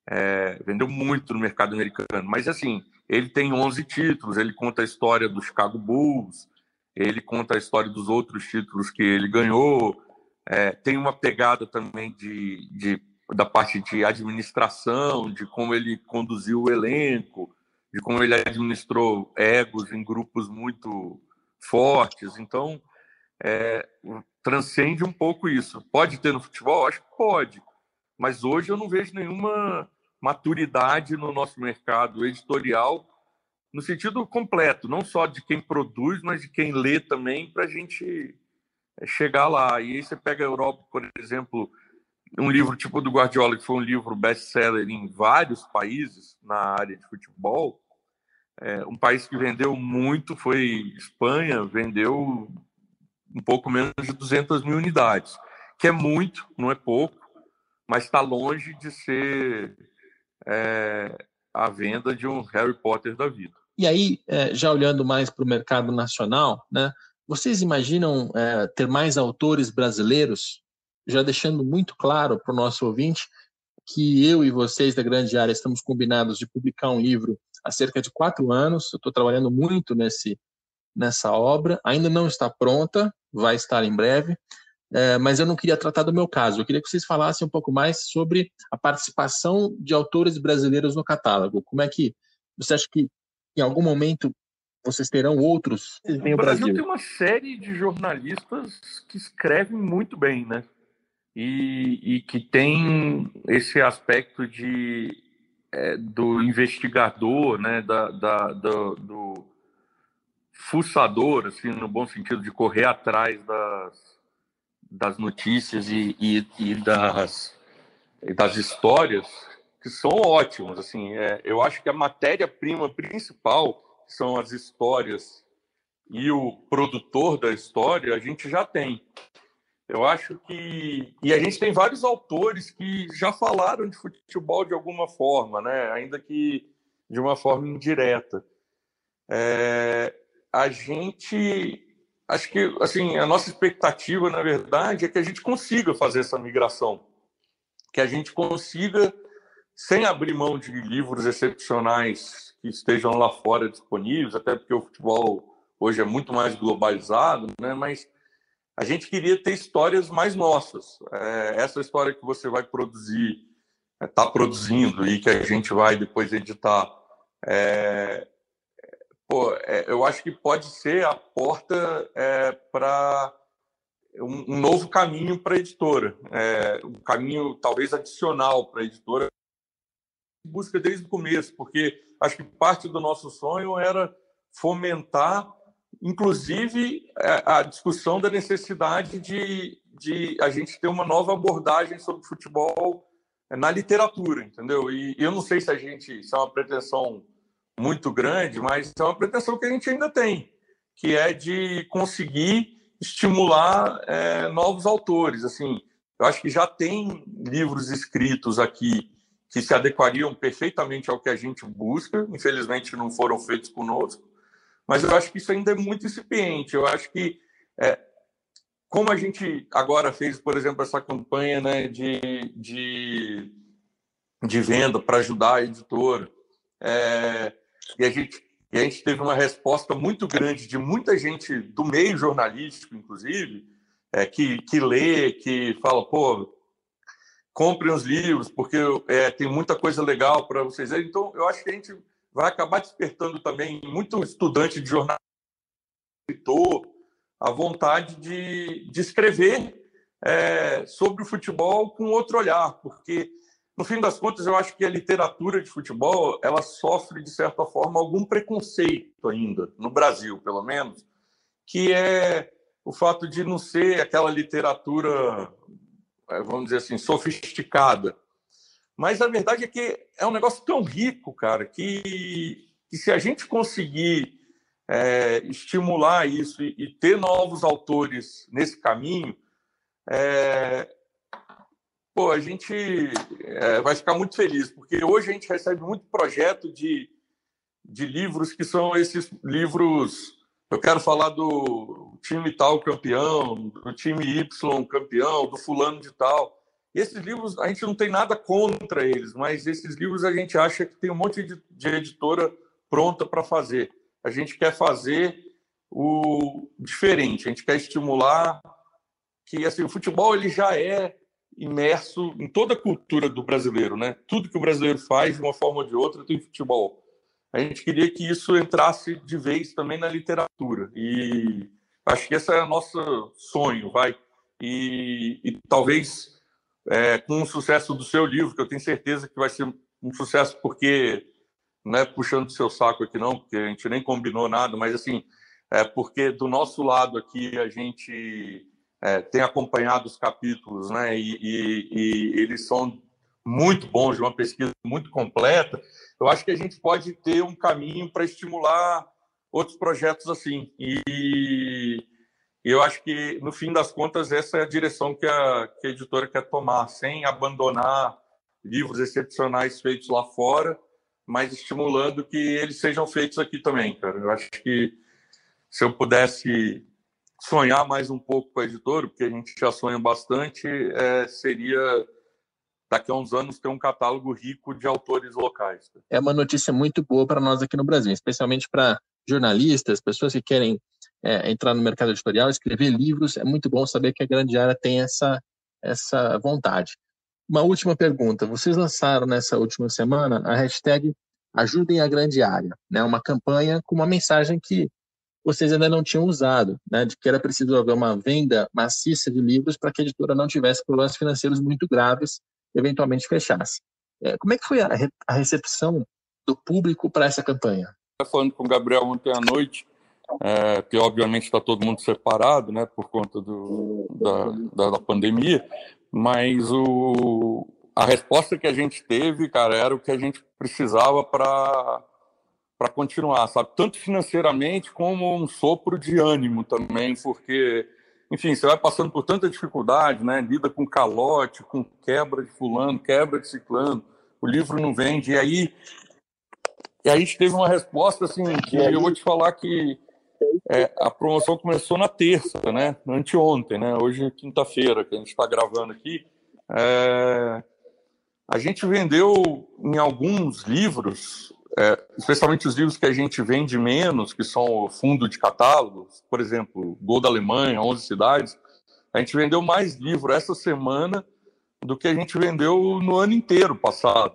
É, vendeu muito no mercado americano, mas assim, ele tem 11 títulos, ele conta a história do Chicago Bulls, ele conta a história dos outros títulos que ele ganhou, é, tem uma pegada também de, de, da parte de administração, de como ele conduziu o elenco, de como ele administrou egos em grupos muito fortes. Então, é, transcende um pouco isso. Pode ter no futebol? Acho que pode. Mas hoje eu não vejo nenhuma maturidade no nosso mercado editorial no sentido completo, não só de quem produz, mas de quem lê também, para a gente é chegar lá. E aí você pega a Europa, por exemplo, um livro tipo do Guardiola, que foi um livro best-seller em vários países na área de futebol. É, um país que vendeu muito foi Espanha, vendeu um pouco menos de 200 mil unidades, que é muito, não é pouco, mas está longe de ser é, a venda de um Harry Potter da vida. E aí, é, já olhando mais para o mercado nacional, né, vocês imaginam é, ter mais autores brasileiros, já deixando muito claro para o nosso ouvinte que eu e vocês da Grande Área estamos combinados de publicar um livro há cerca de quatro anos. Eu estou trabalhando muito nesse, nessa obra, ainda não está pronta, vai estar em breve, é, mas eu não queria tratar do meu caso. Eu queria que vocês falassem um pouco mais sobre a participação de autores brasileiros no catálogo. Como é que você acha que em algum momento vocês terão outros. O Brasil, Brasil tem uma série de jornalistas que escrevem muito bem, né? E, e que tem esse aspecto de é, do investigador, né? Da, da do, do fuçador, assim, no bom sentido de correr atrás das, das notícias e, e, e das, e das histórias que são ótimos. Assim, é, eu acho que a matéria-prima principal são as histórias e o produtor da história, a gente já tem. Eu acho que. E a gente tem vários autores que já falaram de futebol de alguma forma, né? ainda que de uma forma indireta. É... A gente. Acho que assim, a nossa expectativa, na verdade, é que a gente consiga fazer essa migração. Que a gente consiga, sem abrir mão de livros excepcionais que estejam lá fora disponíveis, até porque o futebol hoje é muito mais globalizado, né? Mas a gente queria ter histórias mais nossas. É, essa história que você vai produzir, está é, produzindo e que a gente vai depois editar, é, pô, é, eu acho que pode ser a porta é, para um, um, novo caminho para a editora, é, um caminho talvez adicional para a editora busca desde o começo, porque acho que parte do nosso sonho era fomentar, inclusive, é, a discussão da necessidade de, de a gente ter uma nova abordagem sobre futebol na literatura, entendeu? E eu não sei se a gente, se é uma pretensão muito grande, mas é uma pretensão que a gente ainda tem, que é de conseguir estimular é, novos autores. Assim, eu acho que já tem livros escritos aqui que se adequariam perfeitamente ao que a gente busca. Infelizmente, não foram feitos conosco, mas eu acho que isso ainda é muito incipiente. Eu acho que, é, como a gente agora fez, por exemplo, essa campanha né, de, de, de venda para ajudar a editora, é, e, a gente, e a gente teve uma resposta muito grande de muita gente do meio jornalístico, inclusive, é, que, que lê, que fala, pô, comprem os livros, porque é, tem muita coisa legal para vocês. Então, eu acho que a gente vai acabar despertando também muito estudante de jornalismo, escritor, a vontade de, de escrever é, sobre o futebol com outro olhar, porque no fim das contas eu acho que a literatura de futebol ela sofre de certa forma algum preconceito ainda no Brasil, pelo menos, que é o fato de não ser aquela literatura, é, vamos dizer assim, sofisticada. Mas a verdade é que é um negócio tão rico, cara, que, que se a gente conseguir é, estimular isso e, e, ter novos autores nesse caminho, é, pô, a gente é, vai ficar muito feliz, porque hoje a gente recebe muito projeto de, de livros que são esses livros. Eu quero falar do time tal campeão, do time Y campeão, do fulano de tal. Esses livros, a gente não tem nada contra eles, mas esses livros a gente acha que tem um monte de, de editora pronta para fazer. A gente quer fazer o diferente, a gente quer estimular que assim, o futebol ele já é imerso em toda a cultura do brasileiro, né? Tudo que o brasileiro faz de uma forma ou de outra tem futebol. A gente queria que isso entrasse de vez também na literatura e acho que esse é o nosso sonho, vai. E, e talvez é, com o sucesso do seu livro, que eu tenho certeza que vai ser um sucesso porque não é puxando o seu saco aqui não, porque a gente nem combinou nada, mas assim, é porque do nosso lado aqui a gente é, tem acompanhado os capítulos, né? E, e, e, eles são muito bons, de uma pesquisa muito completa. Eu acho que a gente pode ter um caminho para estimular outros projetos assim. E eu acho que, no fim das contas, essa é a direção que a, que a editora quer tomar, sem abandonar livros excepcionais feitos lá fora, mas estimulando que eles sejam feitos aqui também, cara. Eu acho que se eu pudesse sonhar mais um pouco com a editora, porque a gente já sonha bastante, é, seria daqui a uns anos ter um catálogo rico de autores locais. É uma notícia muito boa para nós aqui no Brasil, especialmente para jornalistas, pessoas que querem é, entrar no mercado editorial, escrever livros. É muito bom saber que a Grande Área tem essa, essa vontade. Uma última pergunta. Vocês lançaram nessa última semana a hashtag Ajudem a Grande Área, né? uma campanha com uma mensagem que vocês ainda não tinham usado, né, de que era preciso haver uma venda maciça de livros para que a editora não tivesse problemas financeiros muito graves e eventualmente fechasse. É, como é que foi a, a recepção do público para essa campanha? Estava falando com o Gabriel ontem à noite, é, que obviamente está todo mundo separado, né, por conta do, da, da, pandemia, mas o, a resposta que a gente teve, cara, era o que a gente precisava para para continuar, sabe? Tanto financeiramente como um sopro de ânimo também, porque, enfim, você vai passando por tanta dificuldade, né? Lida com calote, com quebra de fulano, quebra de ciclano, o livro não vende, e aí e a gente teve uma resposta assim que eu vou te falar que é, a promoção começou na terça, né? Anteontem, né? Hoje é quinta-feira que a gente está gravando aqui. É... A gente vendeu em alguns livros é, especialmente os livros que a gente vende menos, que são o fundo de catálogos, por exemplo, Gol da Alemanha, 11 cidades, a gente vendeu mais livro essa semana do que a gente vendeu no ano inteiro passado.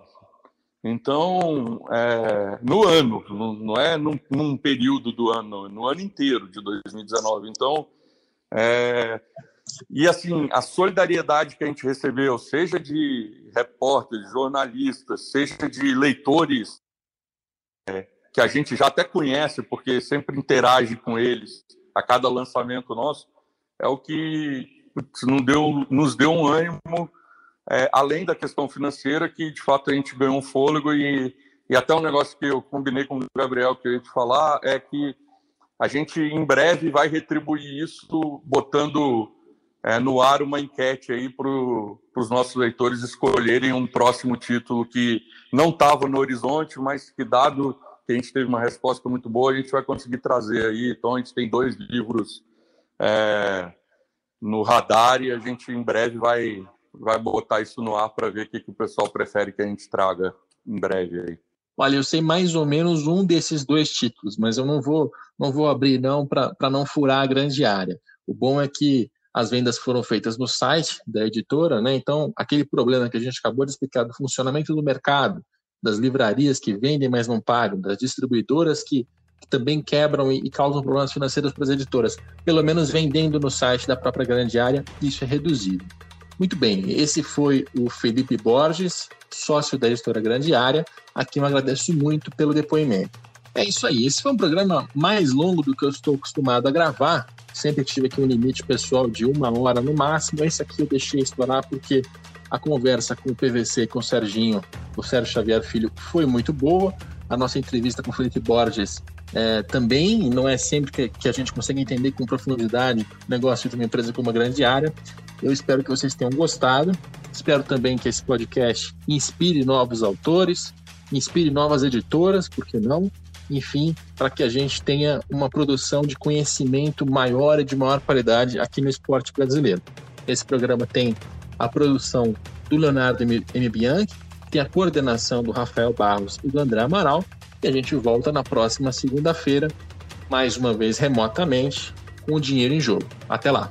Então, é, no ano, não é num, num, período do ano, no ano inteiro de 2019. Então, é, e assim, a solidariedade que a gente recebeu, seja de repórteres, jornalistas, seja de leitores é, que a gente já até conhece, porque sempre interage com eles a cada lançamento nosso, é o que nos deu, nos deu um ânimo, é, além da questão financeira, que de fato a gente ganhou um fôlego e, e até um negócio que eu combinei com o Gabriel que eu ia te falar é que a gente em breve vai retribuir isso botando é, no ar uma enquete aí para os nossos leitores escolherem um próximo título que não estava no horizonte, mas que dado que a gente teve uma resposta muito boa, a gente vai conseguir trazer aí. Então a gente tem dois livros é, no radar e a gente em breve vai vai botar isso no ar para ver o que, que o pessoal prefere que a gente traga em breve aí. Olha, eu sei mais ou menos um desses dois títulos, mas eu não vou não vou abrir não para não furar a grande área. O bom é que as vendas foram feitas no site da editora, né? Então, aquele problema que a gente acabou de explicar do funcionamento do mercado, das livrarias que vendem, mas não pagam, das distribuidoras que que também quebram e, e causam problemas financeiros para as editoras, pelo menos vendendo no site da própria grande área, isso é reduzido. Muito bem, esse foi o Felipe Borges, sócio da editora Grande Área, a quem eu agradeço muito pelo depoimento. É isso aí, esse foi um programa mais longo do que eu estou acostumado a gravar, sempre tive aqui um limite pessoal de uma hora no máximo, esse aqui eu deixei estourar porque a conversa com o PVC, com o Serginho, o Sérgio Xavier Filho, foi muito boa. A nossa entrevista com o Felipe Borges é, também não é sempre que, que, a gente consegue entender com profundidade o negócio de uma empresa com uma grande área. Eu espero que vocês tenham gostado. Espero também que esse podcast inspire novos autores, inspire novas editoras, por que não? Enfim, para que a gente tenha uma produção de conhecimento maior e de maior qualidade aqui no esporte brasileiro. Esse programa tem a produção do Leonardo M. Bianchi, tem a coordenação do Rafael Barros e do André Amaral, e a gente volta na próxima segunda-feira, mais uma vez remotamente, com o dinheiro em jogo. Até lá!